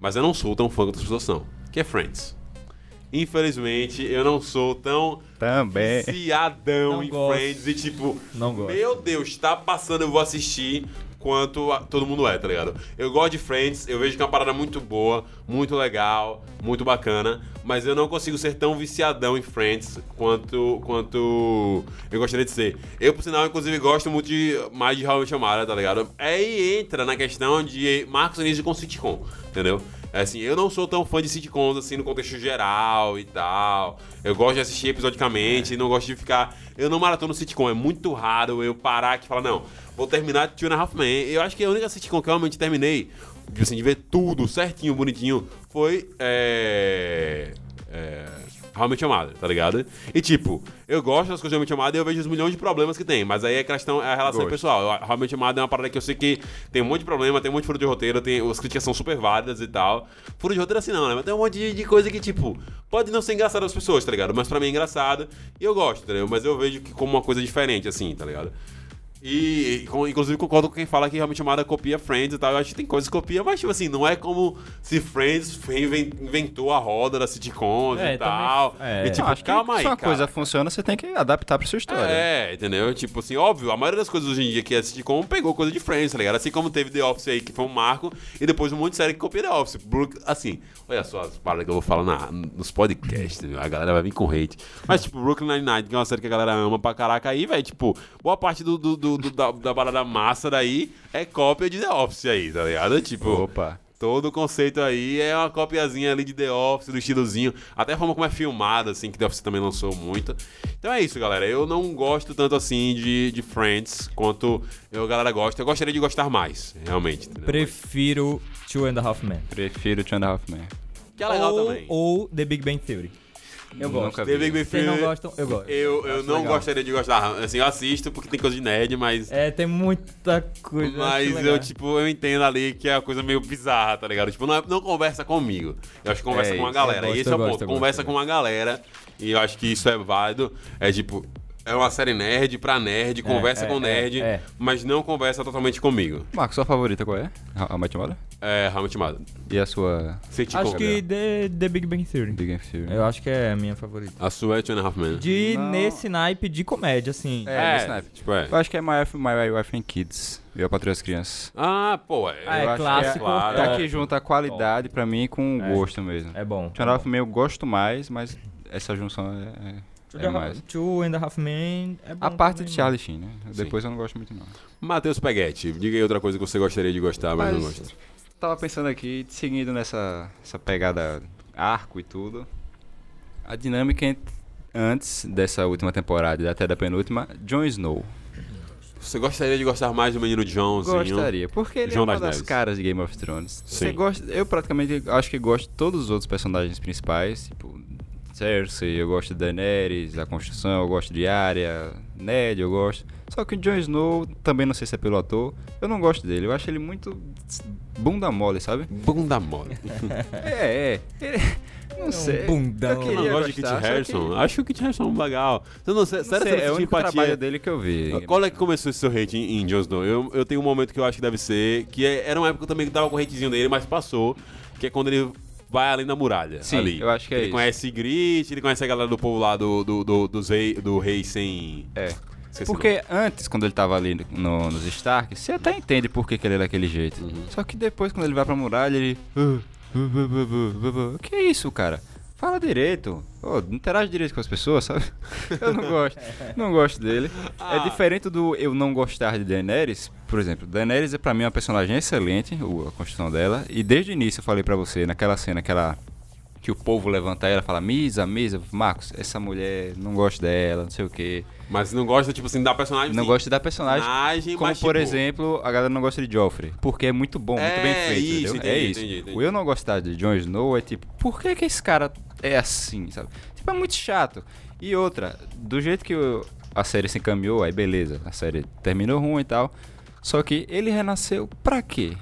Mas eu não sou tão fã quanto as pessoas são, que é Friends. Infelizmente, eu não sou tão Também. viciadão Não em gosto. Friends e tipo, Não gosto. meu Deus, tá passando, eu vou assistir quanto a- todo mundo é, tá ligado? Eu gosto de Friends, eu vejo que é uma parada muito boa, muito legal, muito bacana, mas eu não consigo ser tão viciadão em Friends quanto, quanto eu gostaria de ser. Eu, por sinal, inclusive, gosto muito de, mais de How I Mother, tá ligado? Aí entra na questão de Marcos Anísio com sitcom, entendeu? É assim, eu não sou tão fã de sitcoms assim no contexto geral e tal. Eu gosto de assistir episodicamente e não gosto de ficar. Eu não maratono sitcom, é muito raro eu parar aqui e falar, não, vou terminar Two and a Half Men. Eu acho que a única sitcom que eu realmente terminei, assim, de ver tudo certinho, bonitinho, foi. É. É. Met Your Mother, tá ligado? E tipo, eu gosto das coisas de Your Mother e eu vejo os milhões de problemas que tem, mas aí a questão é a relação Gosto. pessoal. Eu- Your Mother é uma parada que eu sei que tem um monte de problema, tem um monte de furo de roteiro, tem, as críticas são super válidas e tal. Furo de roteiro assim não, né? Mas tem um monte de, de coisa que, tipo, pode não ser engraçado às pessoas, tá ligado? Mas pra mim é engraçado e eu gosto, entendeu? Mas eu vejo que como uma coisa diferente, assim, tá ligado? E, inclusive, concordo com quem fala que realmente chamada copia Friends e tal. Eu acho que tem coisas que copia, mas, tipo assim, não é como se Friends inventou a roda da sitcoms É, e tal. também- é. E, tipo, Não, acho que calma aí, se uma cara. coisa funciona, você tem que adaptar pra sua história. É, entendeu? Tipo assim, óbvio, a maioria das coisas hoje em dia que é sitcom pegou coisa de Friends, tá ligado? Assim como teve The Office aí, que foi um marco, e depois um monte de série que copia The Office. Brook, assim, olha só as paradas que eu vou falar na, nos podcasts, entendeu? a galera vai vir com hate. Mas, tipo, Brooklyn Nine-Nine, que é uma série que a galera ama pra caraca aí, velho, tipo, boa parte do, do, do- do- da, da parada massa daí é cópia de The Office aí, tá ligado? Tipo, Opa. Todo o conceito aí é uma copiazinha ali de The Office, do estilozinho. Até a forma como é filmada, assim, que The Office também lançou muito. Então é isso, galera. Eu não gosto tanto assim de, de Friends quanto eu, a galera gosta. Eu gostaria de gostar mais, realmente. entendeu? Prefiro Two and a Half Men. Prefiro Two and a Half Men. Que é legal ou, também. ou The Big Bang Theory. Eu gosto. Nunca The Big Bang Vocês não Theory, gostam? Eu gosto. Eu, eu não legal. gostaria de gostar. Assim, eu assisto porque tem coisa de nerd, mas. É, tem muita coisa. Mas eu, tipo, eu entendo ali que é uma coisa meio bizarra, tá ligado? Tipo, não, é- não conversa comigo. Eu acho que conversa É com uma galera. eu e gosto, esse é o gosto, ponto. gosto, conversa com uma galera. E eu acho que isso é válido. É tipo. É uma série nerd pra nerd, conversa é, com é, nerd, é. mas não conversa totalmente comigo. Marcos, sua favorita qual é? Mother? É realmente Mother. E a sua Sitcom. Acho que The, The Big Bang Theory. Big Bang Theory? Eu acho que é a minha favorita. A sua é Two and a Half Men. De Não. nesse naipe de comédia, assim. É, nesse naipe. tipo, é. Eu acho que é My Wife, My Wife and Kids. Eu Patrulha as Crianças. Ah, pô, é. Ah, é clássico. Que é, claro. tá Top. aqui junto a qualidade pra mim com o É. gosto mesmo. É bom. Two and a Half Men eu gosto mais, mas essa junção é, Two, é, mais. Half- Two and a Half Men é bom A parte também, de Charlie Sheen, né? Depois eu não gosto muito não. Matheus Peguetti, diga aí outra coisa que você gostaria de gostar, mas, não Mas- gosta. Tava pensando aqui, seguindo nessa essa pegada arco e tudo. A dinâmica antes dessa última temporada e até da penúltima, Jon Snow. Você gostaria de gostar mais do menino Johnzinho? Gostaria, porque ele João é uma das das caras de Game of Thrones. Você Sim. gosta, eu praticamente acho que gosto de todos os outros personagens principais, tipo Cersei, eu gosto de Daenerys, a construção, eu gosto de Arya, Ned, eu gosto. Só que o Jon Snow, também não sei se é pelo ator, eu não gosto dele. Eu acho ele muito bunda mole, sabe? Bunda mole. É, é. Ele, não sei. bundão. Eu Eu não gosto de Kit gostar, só que- Harrison. Acho que o Kit Harrison é legal. Você não, sé- Não sério, sei, você é o não único empatia? dele que eu vi. Qual é que começou esse seu hate em, em Jon Snow? Eu, eu tenho um momento que eu acho que deve ser, que é- era uma época também que tava com o hatezinho dele, mas passou, que é quando ele vai além da muralha. Sim, ali. eu acho que é Ele isso. conhece Grit, ele conhece a galera do povo lá do, do, do, dos rei, do rei sem... É. Esqueci Porque antes, quando ele tava ali no- nos Stark, você até entende por que, que ele é daquele jeito. Uhum. Só que depois, quando ele vai pra muralha, ele. "Ah, que é isso, cara? Fala direito. Ô, interage direito com as pessoas, sabe? Eu não gosto. Não gosto dele. Ah. É diferente do eu não gostar de Daenerys. Por exemplo, Daenerys é pra mim uma personagem excelente, a construção dela. E desde o início eu falei pra você, naquela cena que ela. Que o povo levanta ela e fala, Misa, Misa, Marcos, essa mulher, não gosto dela, não sei o quê. Mas não gosta, tipo assim, da personagem. Não sim. gosto da personagem. Personagem, Como, por tipo, exemplo, a galera não gosta de Joffrey. Porque é muito bom, muito É, bem feito. isso, entendeu? é entendi, isso. entendi, entendi. O eu não gostar de Jon Snow é tipo, por que, que esse cara é assim, sabe? Tipo, é muito chato. E outra, do jeito que a série se encaminhou, aí beleza, a série terminou ruim e tal. Só que ele renasceu pra quê?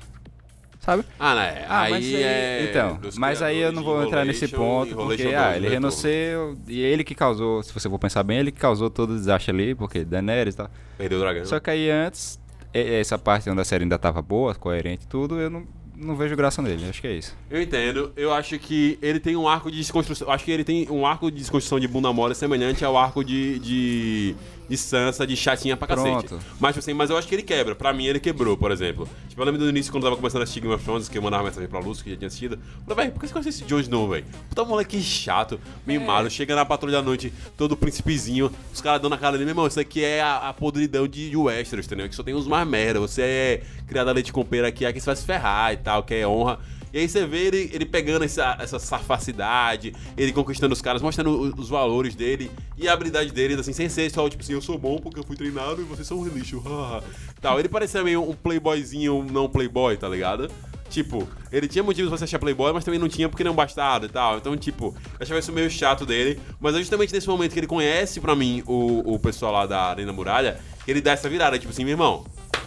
Sabe? Ah, né? Ah, aí, mas aí- é... Então, mas aí eu não vou entrar nesse ponto, porque, ah, ele né, renasceu, e ele que causou, se você for pensar bem, ele que causou todo o desastre ali, porque Daenerys e tal. Perdeu o dragão. Só que aí antes, essa parte onde a série ainda tava boa, coerente e tudo, eu não, não vejo graça nele, acho que é isso. Eu entendo. Eu acho que ele tem um arco de desconstrução. Acho que ele tem um arco de desconstrução de bunda mole semelhante ao arco de, de, de Sansa, de chatinha pra cacete. Pronto. Mas, assim, mas eu acho que ele quebra. Pra mim, ele quebrou, por exemplo. Tipo, eu lembro do início, quando eu tava começando a assistir Game of Thrones, que eu mandava mensagem pra Lúcio, que já tinha assistido. Eu falei, velho, por que você conhece esse Jon Snow, velho? Puta moleque chato, mimado. Chega na patrulha da noite, todo príncipezinho. Os caras dão na cara dele, meu irmão, isso aqui é a, a podridão de, de Westeros, entendeu? Que só tem uns mais merda. Você é criado a leite com pera aqui, aqui você vai se ferrar e tal, que é honra. E aí você vê ele, ele pegando essa, essa safacidade, ele conquistando os caras, mostrando o- os valores dele e a habilidade dele, assim, sem ser só, tipo assim, eu sou bom porque eu fui treinado e vocês são um lixo. tal. Ele parecia meio um playboyzinho não playboy, tá ligado? Tipo, ele tinha motivos pra se achar playboy, mas também não tinha porque ele é bastardo e tal. Então, tipo, eu achava isso meio chato dele. Mas é justamente nesse momento que ele conhece, pra mim, o, o pessoal lá da Arena Muralha, ele dá essa virada, tipo assim, meu irmão,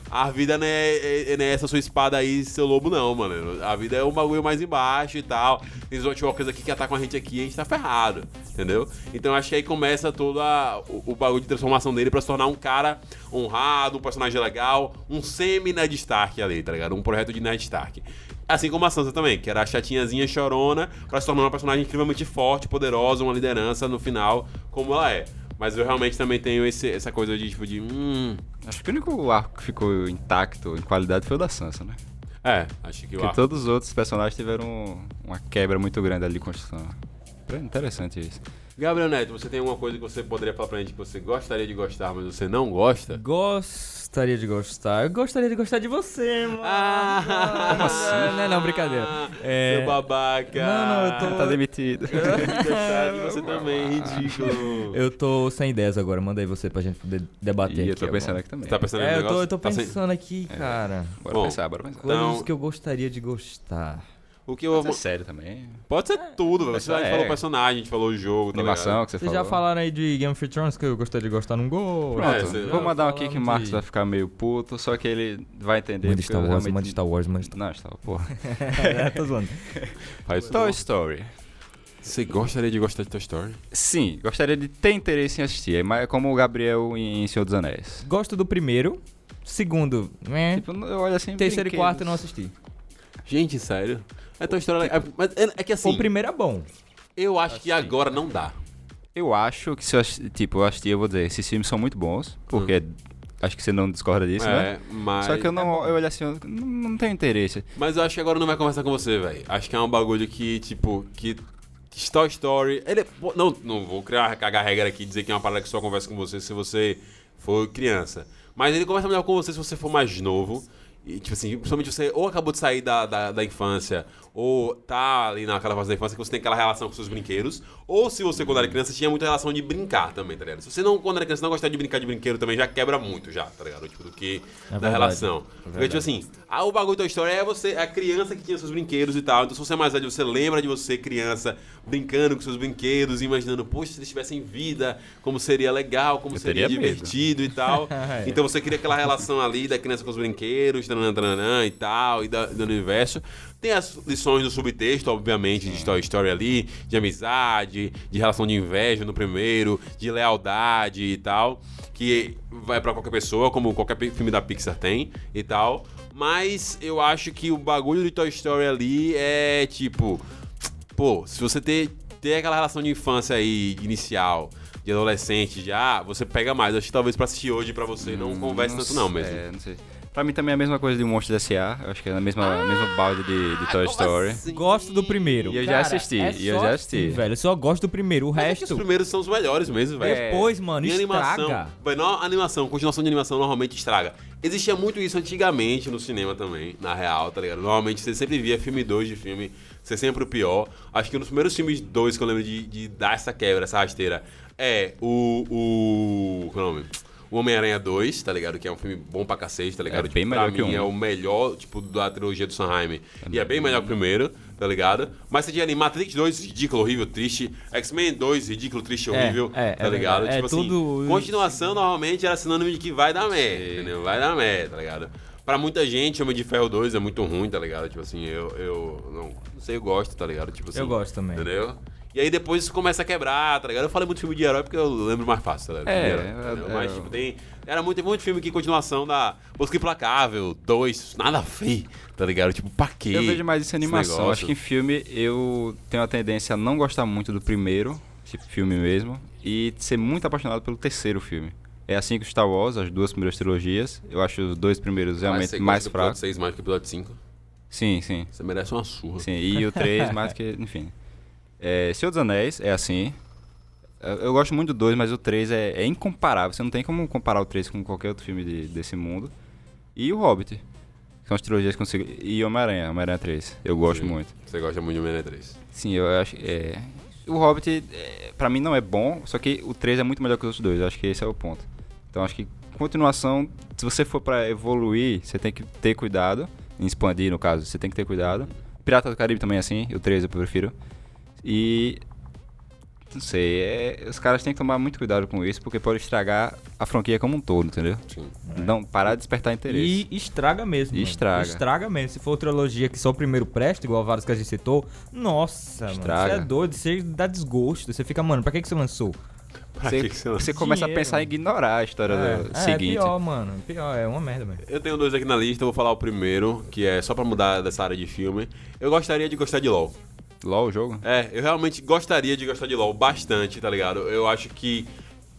a vida não é, é- não é essa sua espada aí, seu lobo, não, mano. A vida é um bagulho mais embaixo e tal. Tem os Watchwalkers aqui que atacam a gente aqui e a gente tá ferrado, entendeu? Então acho que aí começa todo a- o, o bagulho de transformação dele pra se tornar um cara honrado, um personagem legal, um semi-Ned Stark ali, tá ligado? Um projeto de Ned Stark. Assim como a Sansa também, que era a chatinhazinha chorona pra se tornar uma personagem incrivelmente forte, poderosa, uma liderança no final, como ela é. Mas eu realmente também tenho esse- essa coisa de, tipo, de. Hum. Acho que o único arco que ficou intacto em qualidade foi o da Sansa, né? É, acho que o Porque arco- todos os outros personagens tiveram uma quebra muito grande ali de construção. Interessante isso. Gabriel Neto, você tem alguma coisa que você poderia falar pra gente que você gostaria de gostar, mas você não gosta? Gostaria de gostar. Eu gostaria de gostar de você, mano. Ah, como assim? Não, não, brincadeira. É... Seu babaca. Não, não, eu tô- Tá demitido. De você também, ridículo. Eu tô sem ideias agora, manda aí você pra gente poder debater E eu tô agora. pensando aqui também. Você tá pensando É, eu tô, eu tô Tá sem- pensando aqui, cara. Bora Bom, pensar, bora pensar. Então- Coisas que eu gostaria de gostar. O que eu Pode ser sério também. Pode ser tudo, velho. Você É. falou o personagem, a gente falou o jogo, tá Animação ligado? que você Vocês falou. já falaram aí de Game of Thrones que eu gostaria de gostar num gol? Pronto, É, vou mandar um aqui que o Marcos de- vai ficar meio puto, só que ele vai entender. Manda Star Wars, realmente- manda Star Wars, manda Star Não, Star Wars, porra. é, tô zoando. Faz Toy. Story. Você gostaria de gostar de Toy Story? Sim, gostaria de ter interesse em assistir, mas é como o Gabriel em Senhor dos Anéis. Gosto do primeiro. Segundo, né? Tipo, eu olho assim. Terceiro e quarto eu não assisti. Gente, sério? É Toy Story... É, mas é, é que assim, o primeiro é bom. eu acho que agora não dá. Eu acho que se eu tipo, eu assisti, eu vou dizer, esses filmes são muito bons, porque acho que você não discorda disso, né? é, mas... Só que eu não, eu olho assim, eu não, não tenho interesse. Mas eu acho que agora não vai conversar com você, velho. Acho que é um bagulho que, tipo, que. Toy Story. Ele é- não, não vou criar cagar regra aqui e dizer que é uma parada que só conversa com você se você for criança. Mas ele conversa melhor com você se você for mais novo. E, tipo assim, principalmente você ou acabou de sair da, da, da infância, ou tá ali naquela fase da infância que você tem aquela relação com seus brinquedos. Ou se você, quando era criança, tinha muita relação de brincar também, tá ligado? Se você não, quando era criança, não gostar de brincar de brinquedo também, já quebra muito, já, tá ligado? Tipo, do que da verdade. relação. É Porque, tipo assim, ah, o bagulho da história é você, é a criança que tinha seus brinquedos e tal. Então, se você é mais velho, você lembra de você, criança, brincando com seus brinquedos, imaginando, poxa, se eles tivessem vida, como seria legal, como Eu seria teria medo. divertido e tal. É. Então você cria aquela relação ali da criança com os brinquedos, tananã, tananã, e tal, e da, do universo. Tem as lições do subtexto, obviamente, de Toy Story ali, de amizade, de relação de inveja no primeiro, de lealdade e tal, que vai pra qualquer pessoa, como qualquer filme da Pixar tem e tal. Mas eu acho que o bagulho de Toy Story ali é tipo. Pô, se você ter, ter aquela relação de infância aí, inicial, de adolescente já, você pega mais. Acho que talvez pra assistir hoje pra você não converse tanto não mesmo. É, não sei. Pra mim também é a mesma coisa de um Monstro S.A. Eu acho que é a mesma, mesma balde de, de Toy como Story. assim? Gosto do primeiro. E eu já Cara, assisti, é e eu já assim, assisti. velho, eu só gosto do primeiro. O Mas é resto. os primeiros são os melhores mesmo, velho. Depois, mano, E animação, estraga. vai, não, animação, continuação de animação normalmente estraga. Existia muito isso antigamente no cinema também, na real, tá ligado? Normalmente você sempre via filme 2 de filme ser sempre o pior. Acho que um dos primeiros filmes 2 que eu lembro de, de dar essa quebra, essa rasteira, é o. o qual é o nome? O Homem-Aranha 2, tá ligado? Que é um filme bom pra cacete, tá ligado? É bem tipo, melhor pra que mim um. é o melhor, tipo, da trilogia do Sanheim. E é bem melhor que o primeiro, tá ligado? Mas você tinha ali Matrix 2, ridículo, horrível, triste. X-Men 2, ridículo, triste, É, horrível, é, tá é ligado? verdade. É tipo assim, tudo- continuação normalmente era sinônimo de que vai dar merda, Sim. entendeu? Vai dar merda, tá ligado? Pra muita gente, Homem de Ferro 2 é muito ruim, tá ligado? Tipo assim, eu, eu não, não sei, eu gosto, tá ligado? Tipo assim, Eu gosto também. Entendeu? E aí depois isso começa a quebrar, tá ligado? Eu falei muito filme de herói porque eu lembro mais fácil, tá ligado? É, herói, é, entendeu? é, Mas, eu- tipo, tem. Era muito, muito filme que continuação da Busca Implacável, 2, nada a ver, tá ligado? Tipo, pra quê? Eu vejo mais isso em animação. Acho que em filme eu tenho a tendência a não gostar muito do primeiro, tipo filme mesmo, e ser muito apaixonado pelo terceiro filme. É assim que o Star Wars, as duas primeiras trilogias, eu acho os dois primeiros Mas realmente você mais gosta do episódio fracos. 6 mais que o episódio 5. Sim, sim. Você merece uma surra. Sim, e o 3 mais que. Enfim. É, Senhor dos Anéis é assim. Eu, eu gosto muito do 2, mas o 3 é, é incomparável. Você não tem como comparar o 3 com qualquer outro filme de- desse mundo. E o Hobbit. São as trilogias que eu consigo. E Homem-Aranha, Homem-Aranha 3. Eu gosto Sim. muito. Você gosta muito de Homem-Aranha 3. Sim, eu acho. É... O Hobbit, é, pra mim, não é bom, só que o 3 é muito melhor que os outros dois. Eu acho que esse é o ponto. Então, acho que continuação, se você for pra evoluir, você tem que ter cuidado. Em expandir, no caso, você tem que ter cuidado. Pirata do Caribe também é assim, o 3 eu prefiro. E. Não sei, é, os caras têm que tomar muito cuidado com isso, porque pode estragar a franquia como um todo, entendeu? Sim. Não, parar de despertar interesse. E estraga mesmo. E estraga. Estraga mesmo. Se for trilogia que só o primeiro presta, igual vários que a gente citou, nossa, Estraga. mano. Você é doido, você dá desgosto. Você fica, mano, pra que, que você lançou? Pra Você, que que você começa Dinheiro. a pensar em ignorar a história é, do é, seguinte. pior, mano. Pior, é uma merda mesmo. Eu tenho dois aqui na lista, eu vou falar o primeiro, que é só pra mudar dessa área de filme. Eu gostaria de gostar de LoL. LOL o jogo? É, eu realmente gostaria de gostar de LoL bastante, tá ligado? Eu acho que,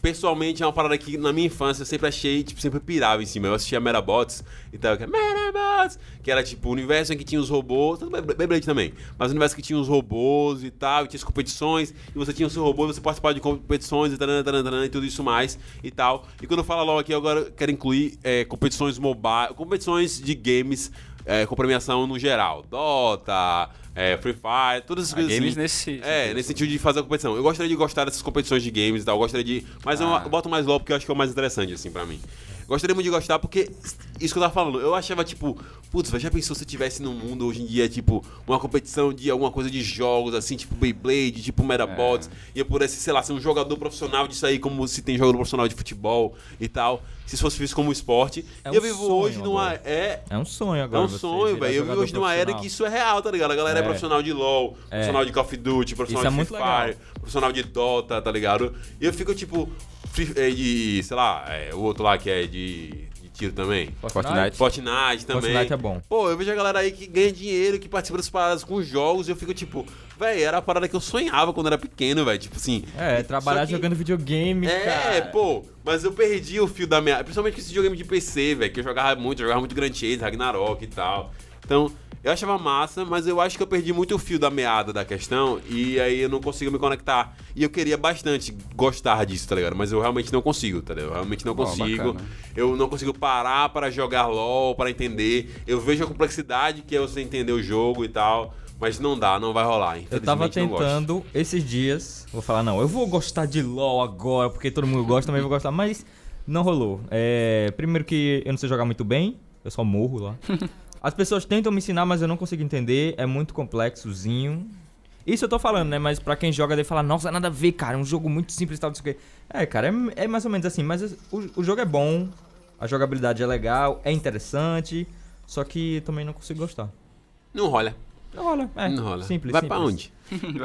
pessoalmente, é uma parada que na minha infância eu sempre achei, tipo, sempre pirava em cima. Eu assistia Metabots e tal, que é Metabots, que era tipo o universo em que tinha os robôs, Beyblade também, mas o universo que tinha os robôs e tal, e tinha as competições, e você tinha o seu robô e você participava de competições e taran, taran, taran, e tudo isso mais e tal. E quando eu falo LoL aqui, eu agora quero incluir é, competições mobile, competições de games é, com premiação no geral. Dota, é, Free Fire, todas essas Ah, coisas games assim. nesse É, sentido. nesse sentido de fazer a competição. Eu gostaria de gostar dessas competições de games e tal. Eu gostaria de. Mas eu, Ah. eu boto mais LOL porque eu acho que é o mais interessante, assim, pra mim. Gostaria muito de gostar porque. Isso que eu tava falando, eu achava, tipo, putz, já pensou se tivesse num mundo hoje em dia, tipo, uma competição de alguma coisa de jogos, assim, tipo Beyblade, tipo Metabots, e eu pudesse, sei lá, ser um jogador profissional disso aí, como se tem jogador profissional de futebol e tal. Se isso fosse visto como esporte. É e eu um vivo sonho hoje numa. agora. É, É um sonho é agora. um você sonho, velho. Eu vivo hoje numa era que isso é real, tá ligado? A galera é, É. profissional de LoL, profissional de Call of Duty, profissional Isso é de Free. Fire, profissional de Dota, tá ligado? E eu fico, tipo, é, de, sei lá, é, o outro lá que é de, de tiro também. Fortnite. Fortnite também. Fortnite é bom. Pô, eu vejo a galera aí que ganha dinheiro, que participa das paradas com jogos, e eu fico, tipo, velho, era a parada que eu sonhava quando era pequeno, velho. Tipo assim. É, trabalhar que- jogando videogame, é, cara. pô, mas eu perdi o fio da minha. Principalmente com esse videogame de PC, velho, que eu jogava muito, eu jogava muito Grand Chase, Ragnarok e tal. Então, eu achava massa, mas eu acho que eu perdi muito o fio da meada da questão e aí eu não consigo me conectar. E eu queria bastante gostar disso, tá ligado? Mas eu realmente não consigo, tá ligado? Eu realmente não consigo. bacana. eu não consigo parar para jogar LOL, para entender. Eu vejo a complexidade que é você entender o jogo e tal. Mas não dá, não vai rolar. Eu tava tentando esses dias. Vou falar, não, eu vou gostar de LOL agora, porque todo mundo gosta, também vou gostar, mas não rolou. É, primeiro que eu não sei jogar muito bem, eu só morro lá. As pessoas tentam me ensinar, mas eu não consigo entender, é muito complexozinho. Isso eu tô falando, né? Mas pra quem joga deve falar, nossa, nada a ver, cara, é um jogo muito simples e tal, não sei o quê. É, cara, é, é mais ou menos assim, mas o, o jogo é bom, a jogabilidade é legal, é interessante, só que também não consigo gostar. Não rola. Não rola, é, não rola. simples, vai simples. pra onde?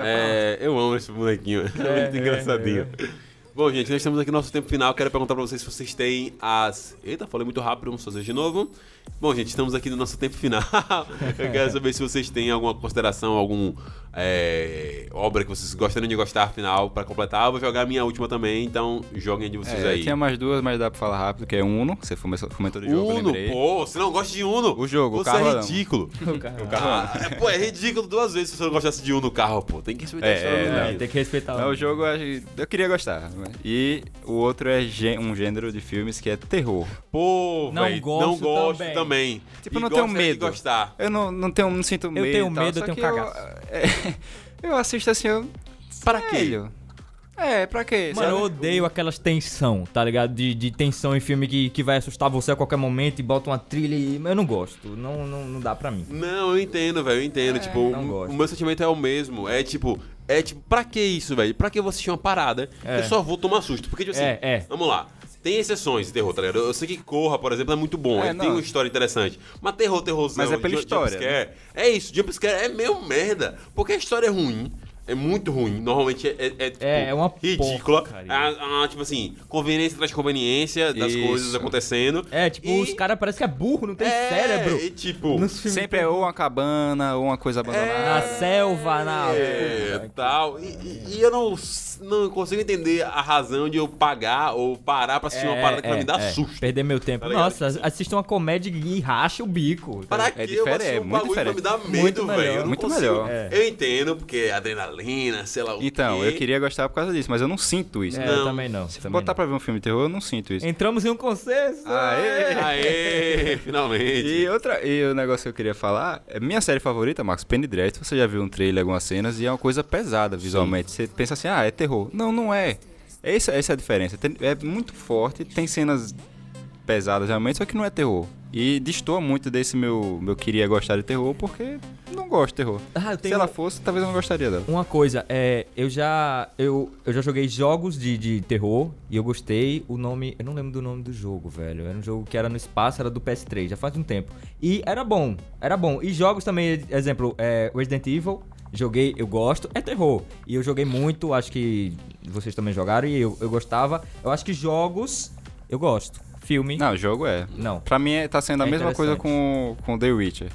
É, eu amo esse bonequinho. É, muito é, engraçadinho. Bom, gente, nós estamos aqui no nosso tempo final. Quero perguntar pra vocês se vocês têm as. Eita, falei muito rápido, vamos fazer de novo. Bom, gente, estamos aqui no nosso tempo final. Eu quero saber se vocês têm alguma consideração, alguma obra que vocês gostariam de gostar final pra completar. Eu vou jogar a minha última também, então joguem a de vocês É, aí. tinha mais duas, mas dá pra falar rápido, que é Uno, que você comentou do jogo, Uno, pô, você não gosta de Uno? O jogo, o você carro é não. ridículo. O carro. Ah, é, pô, é ridículo duas vezes se você não gostasse de Uno no carro, pô. Tem que respeitar É, a história do é, menino. É, tem que respeitar Mas o jogo eu, acho- eu queria gostar. né? E o outro é gê- um gênero de filmes que é terror. Pô, Não véi, gosto não gosto também. Também. Tipo, E eu não tenho medo. gostar. Eu não, não, tenho, não sinto medo. tenho e tal, medo, eu tenho que cagaço. é, eu assisto assim, eu. Pra quê? É, pra quê? Mano, eu sabe? odeio aquelas tensão, tá ligado? De, de tensão em filme que, que vai assustar você a qualquer momento e bota uma trilha e... Eu não gosto, não, não, não dá pra mim. Não, eu entendo, velho, eu entendo. tipo, não o- gosto. o meu sentimento é o mesmo. É tipo, é tipo, pra que isso, velho? Pra que eu vou assistir uma parada? É. Eu só vou tomar susto. Porque, tipo assim, É, é. vamos lá. Tem exceções de terror, tá ligado? Eu sei que Corra, por exemplo, é muito bom. É, ele tem não. uma história interessante. Mas terror, terrorzão, Mas é pela história, jumpscare, É isso, jumpscare é meio merda. Porque a história é ruim. É muito ruim. Normalmente é, é, é, tipo, É, é uma ridícula. É, tipo assim, conveniência atrás de conveniência das Isso. coisas acontecendo. É, tipo, E- os caras parecem que é burro, não tem é, cérebro. E tipo, Sempre é ou uma cabana ou uma coisa abandonada. Na selva, na. É, tal. E, e- eu não, não consigo entender a razão de eu pagar ou parar pra assistir uma parada que vai me dar é. susto. Perder meu tempo. Tá? Nossa, assista uma comédia e racha o bico. Para É que eu diferente, vou assistir é um muito bagulho pra me dar Muito medo, melhor. velho? Eu não Muito consigo. melhor. É. Eu entendo, porque é adrenalina, sei lá o Então, quê. eu queria gostar por causa disso, mas eu não sinto isso. É, Não. eu também não. Se também botar não. pra ver um filme de terror, eu não sinto isso. Entramos em um consenso. Aê! Aê, finalmente. E outra, e o negócio que eu queria falar, é minha série favorita, Marcos, Penny Dreadful, você já viu um trailer, algumas cenas, e é uma coisa pesada visualmente. Você pensa assim, ah, é terror. Não, não é. Essa, essa é a diferença. Tem- é muito forte, tem cenas pesadas realmente, só que não é terror. E destoa muito desse meu, meu queria gostar de terror, porque não gosto de terror. Ah, eu Se tenho ela fosse, talvez eu não gostaria dela. Uma coisa, é, eu já eu, eu já joguei jogos de, de terror e eu gostei. O nome, eu não lembro do nome do jogo, velho. Era um jogo que era no espaço, era do PS3, já faz um tempo. E era bom, era bom. E jogos também, exemplo, é, Resident Evil, joguei, eu gosto, é terror. E eu joguei muito, acho que vocês também jogaram e eu, eu gostava. Eu acho que jogos eu gosto. Filme, Não, o jogo é. não. Pra mim é- tá sendo a É mesma coisa com, com The Witcher.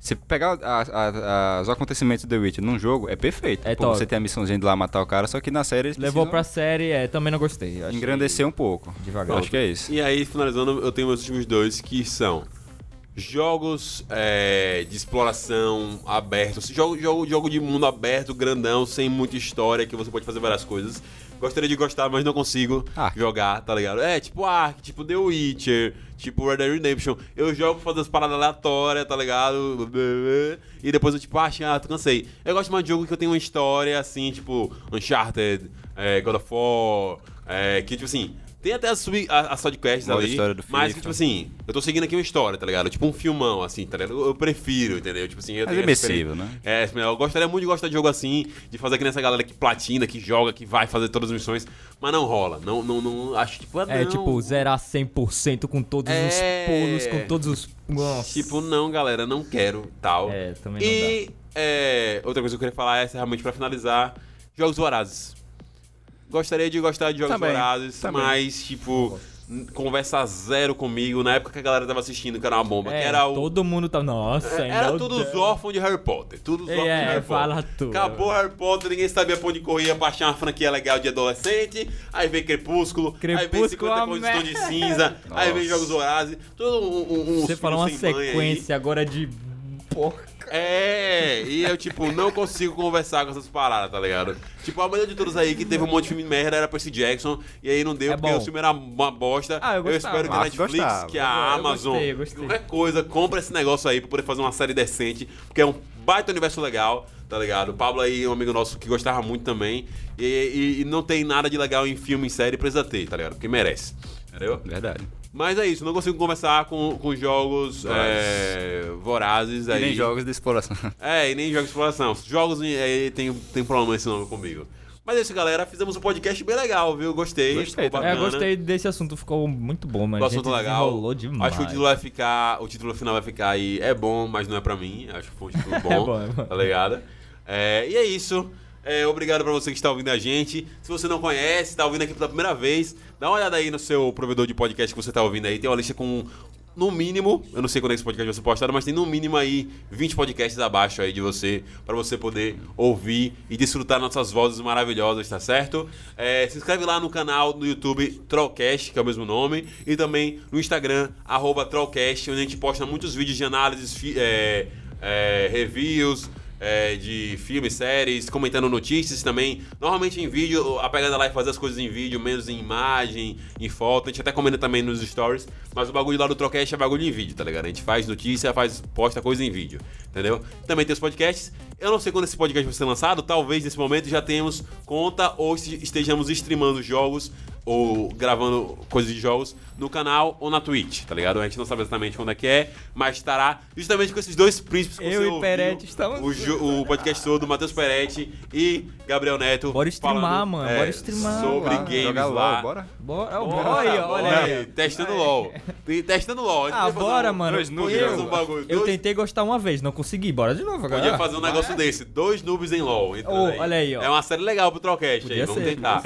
Se pegar a- a- a- os acontecimentos do The Witcher num jogo, é perfeito. É Pô, top. você tem a missãozinha de lá matar o cara, só que na série eles Levou precisam pra série, é, também não gostei. Engrandecer um pouco. Devagar. Acho que é isso. E aí, finalizando, eu tenho meus últimos dois, que são jogos é, de exploração abertos, jogo, jogo, jogo de mundo aberto, grandão, sem muita história, que você pode fazer várias coisas. Gostaria de gostar, mas não consigo Ark. jogar, tá ligado? É, tipo Ark, tipo The Witcher, tipo Red Dead Redemption. Eu jogo pra fazer as paradas aleatórias, tá ligado? E depois eu, tipo, ah, chato, cansei. Eu gosto mais de jogo que eu tenho uma história, assim, tipo Uncharted, é, God of War, é, que, tipo assim... Tem até as, sub, a- as sidequests Modo ali, história do mas tipo assim, eu tô seguindo aqui uma história, tá ligado? Tipo um filmão, assim, tá ligado? Eu, eu prefiro, entendeu? Tipo assim, eu imersivo, experiência- né? É, eu gostaria muito de gostar de jogo assim, de fazer que nessa galera que platina, que joga, que vai fazer todas as missões, mas não rola. Não, não, não acho, tipo, ah, É não. tipo zerar 100% com todos É. os pulos, com todos os. Nossa. Tipo, não, galera, não quero, tal. É, também não E é, outra coisa que eu queria falar é, realmente pra finalizar, jogos vorazes. Gostaria de gostar de jogos Também, vorazes, também. mas, tipo, conversa zero comigo na época que a galera tava assistindo, que era uma bomba, É, que era o. todo mundo tá. Nossa, É, Era tudo os órfãos de Harry Potter. Tudo os É, órfãos de Harry fala Potter. tudo. Acabou Harry Potter, ninguém sabia pra onde corria pra achar uma franquia legal de adolescente. Aí vem Crepúsculo, aí vem Crepúsculo 50 é uma Tons de. Cinza, aí vem Nossa. Jogos Vorazes. Tudo um, um, uns Você falou uma aí. sequência agora de. Porca. É, e eu, tipo, não consigo conversar com essas paradas, tá ligado? Tipo, a maioria de todos aí que teve um monte de filme de merda era Percy Jackson, e aí não deu É porque bom. o filme era uma bosta. Ah, eu gostava. espero que a Netflix, gostava. que a Eu- eu Amazon, gostei, eu gostei. qualquer coisa, compra esse negócio aí pra poder fazer uma série decente, porque é um baita universo legal, tá ligado? O Pablo aí é um amigo nosso que gostava muito também, e, e- e não tem nada de legal em filme e série, precisa ter, tá ligado? Porque merece, entendeu? Verdade. Mas é isso, não consigo conversar com, com jogos Vorazes. é, vorazes E aí. nem jogos de exploração. É, e nem jogos de exploração. Jogos aí tem, tem problema esse nome comigo. Mas é isso, galera. Fizemos um podcast bem legal, viu? Gostei. Gostei. É, gostei desse assunto, ficou muito bom, mano. O assunto legal. desenrolou demais. Acho que o título vai ficar. O título final vai ficar aí. É bom, mas não é pra mim. Acho que foi um título bom. É bom, é bom. Tá ligado? É, e é isso. É, obrigado pra você que está ouvindo a gente. Se você não conhece, está ouvindo aqui pela primeira vez, dá uma olhada aí no seu provedor de podcast que você está ouvindo aí. Tem uma lista com, no mínimo, eu não sei quando é esse podcast vai ser postado, mas tem no mínimo aí 20 podcasts abaixo aí de você, pra você poder ouvir e desfrutar nossas vozes maravilhosas, tá certo? É, se inscreve lá no canal no YouTube Trollcast, que é o mesmo nome, e também no Instagram, arroba Trollcast, onde a gente posta muitos vídeos de análises, é, é, reviews, é, de filmes, séries, comentando notícias também. Normalmente em vídeo, a pegada lá é fazer as coisas em vídeo, menos em imagem, em foto. A gente até comenta também nos stories, mas o bagulho lá do Trocast é bagulho em vídeo, tá ligado? A gente faz notícia, faz, posta coisa em vídeo, entendeu? Também tem os podcasts. Eu não sei quando esse podcast vai ser lançado, talvez nesse momento já tenhamos conta ou este- estejamos streamando jogos ou gravando coisas de jogos no canal ou na Twitch, tá ligado? A gente não sabe exatamente quando é que é, mas estará justamente com esses dois príncipes que Eu você e Peretti estamos- O, o podcast todo, Matheus Peretti e Gabriel Neto. Bora streamar, mano, é, bora streamar Sobre lá. games Jogar lá. LOL, bora? Bora, Bora, olha aí, ó, bora olha aí, aí. Testando LOL. Testando LOL. Ah, bora, um- mano. dois Eu, noobs, um bagulho. eu Dois- tentei gostar uma vez, não consegui. Bora de novo agora. Podia fazer um negócio desse, dois noobs em LoL. Oh, olha aí, ó. É uma série legal pro Trollcast aí, vamos ser, tentar.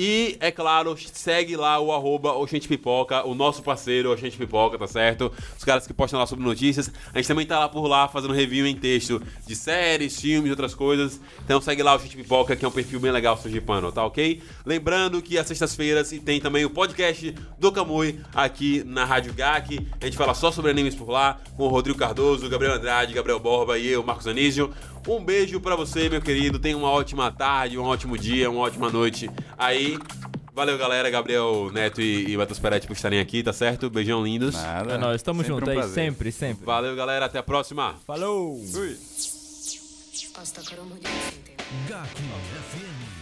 E, é claro, segue lá o arroba Pipoca, o nosso parceiro Oxente Pipoca, tá certo? Os caras que postam lá sobre notícias. A gente também tá lá por lá fazendo review em texto de séries, filmes outras coisas. Então segue lá o Oxente Pipoca, que é um perfil bem legal surgipano, tá ok? Lembrando que às sextas-feiras tem também o podcast do Kamui aqui na Rádio GAC. A gente fala só sobre animes por lá, com o Rodrigo Cardoso, Gabriel Andrade, Gabriel Borba e eu, Marcos Anísio. Um beijo para você, meu querido. Tenha uma ótima tarde, um ótimo dia, uma ótima noite aí. Valeu, galera. Gabriel Neto e, e Matheus Peretti por estarem aqui, tá certo? Beijão lindos. Nada. É nóis, estamos juntos um aí, sempre, sempre. Valeu, galera. Até a próxima. Falou! Fui. Gato FM.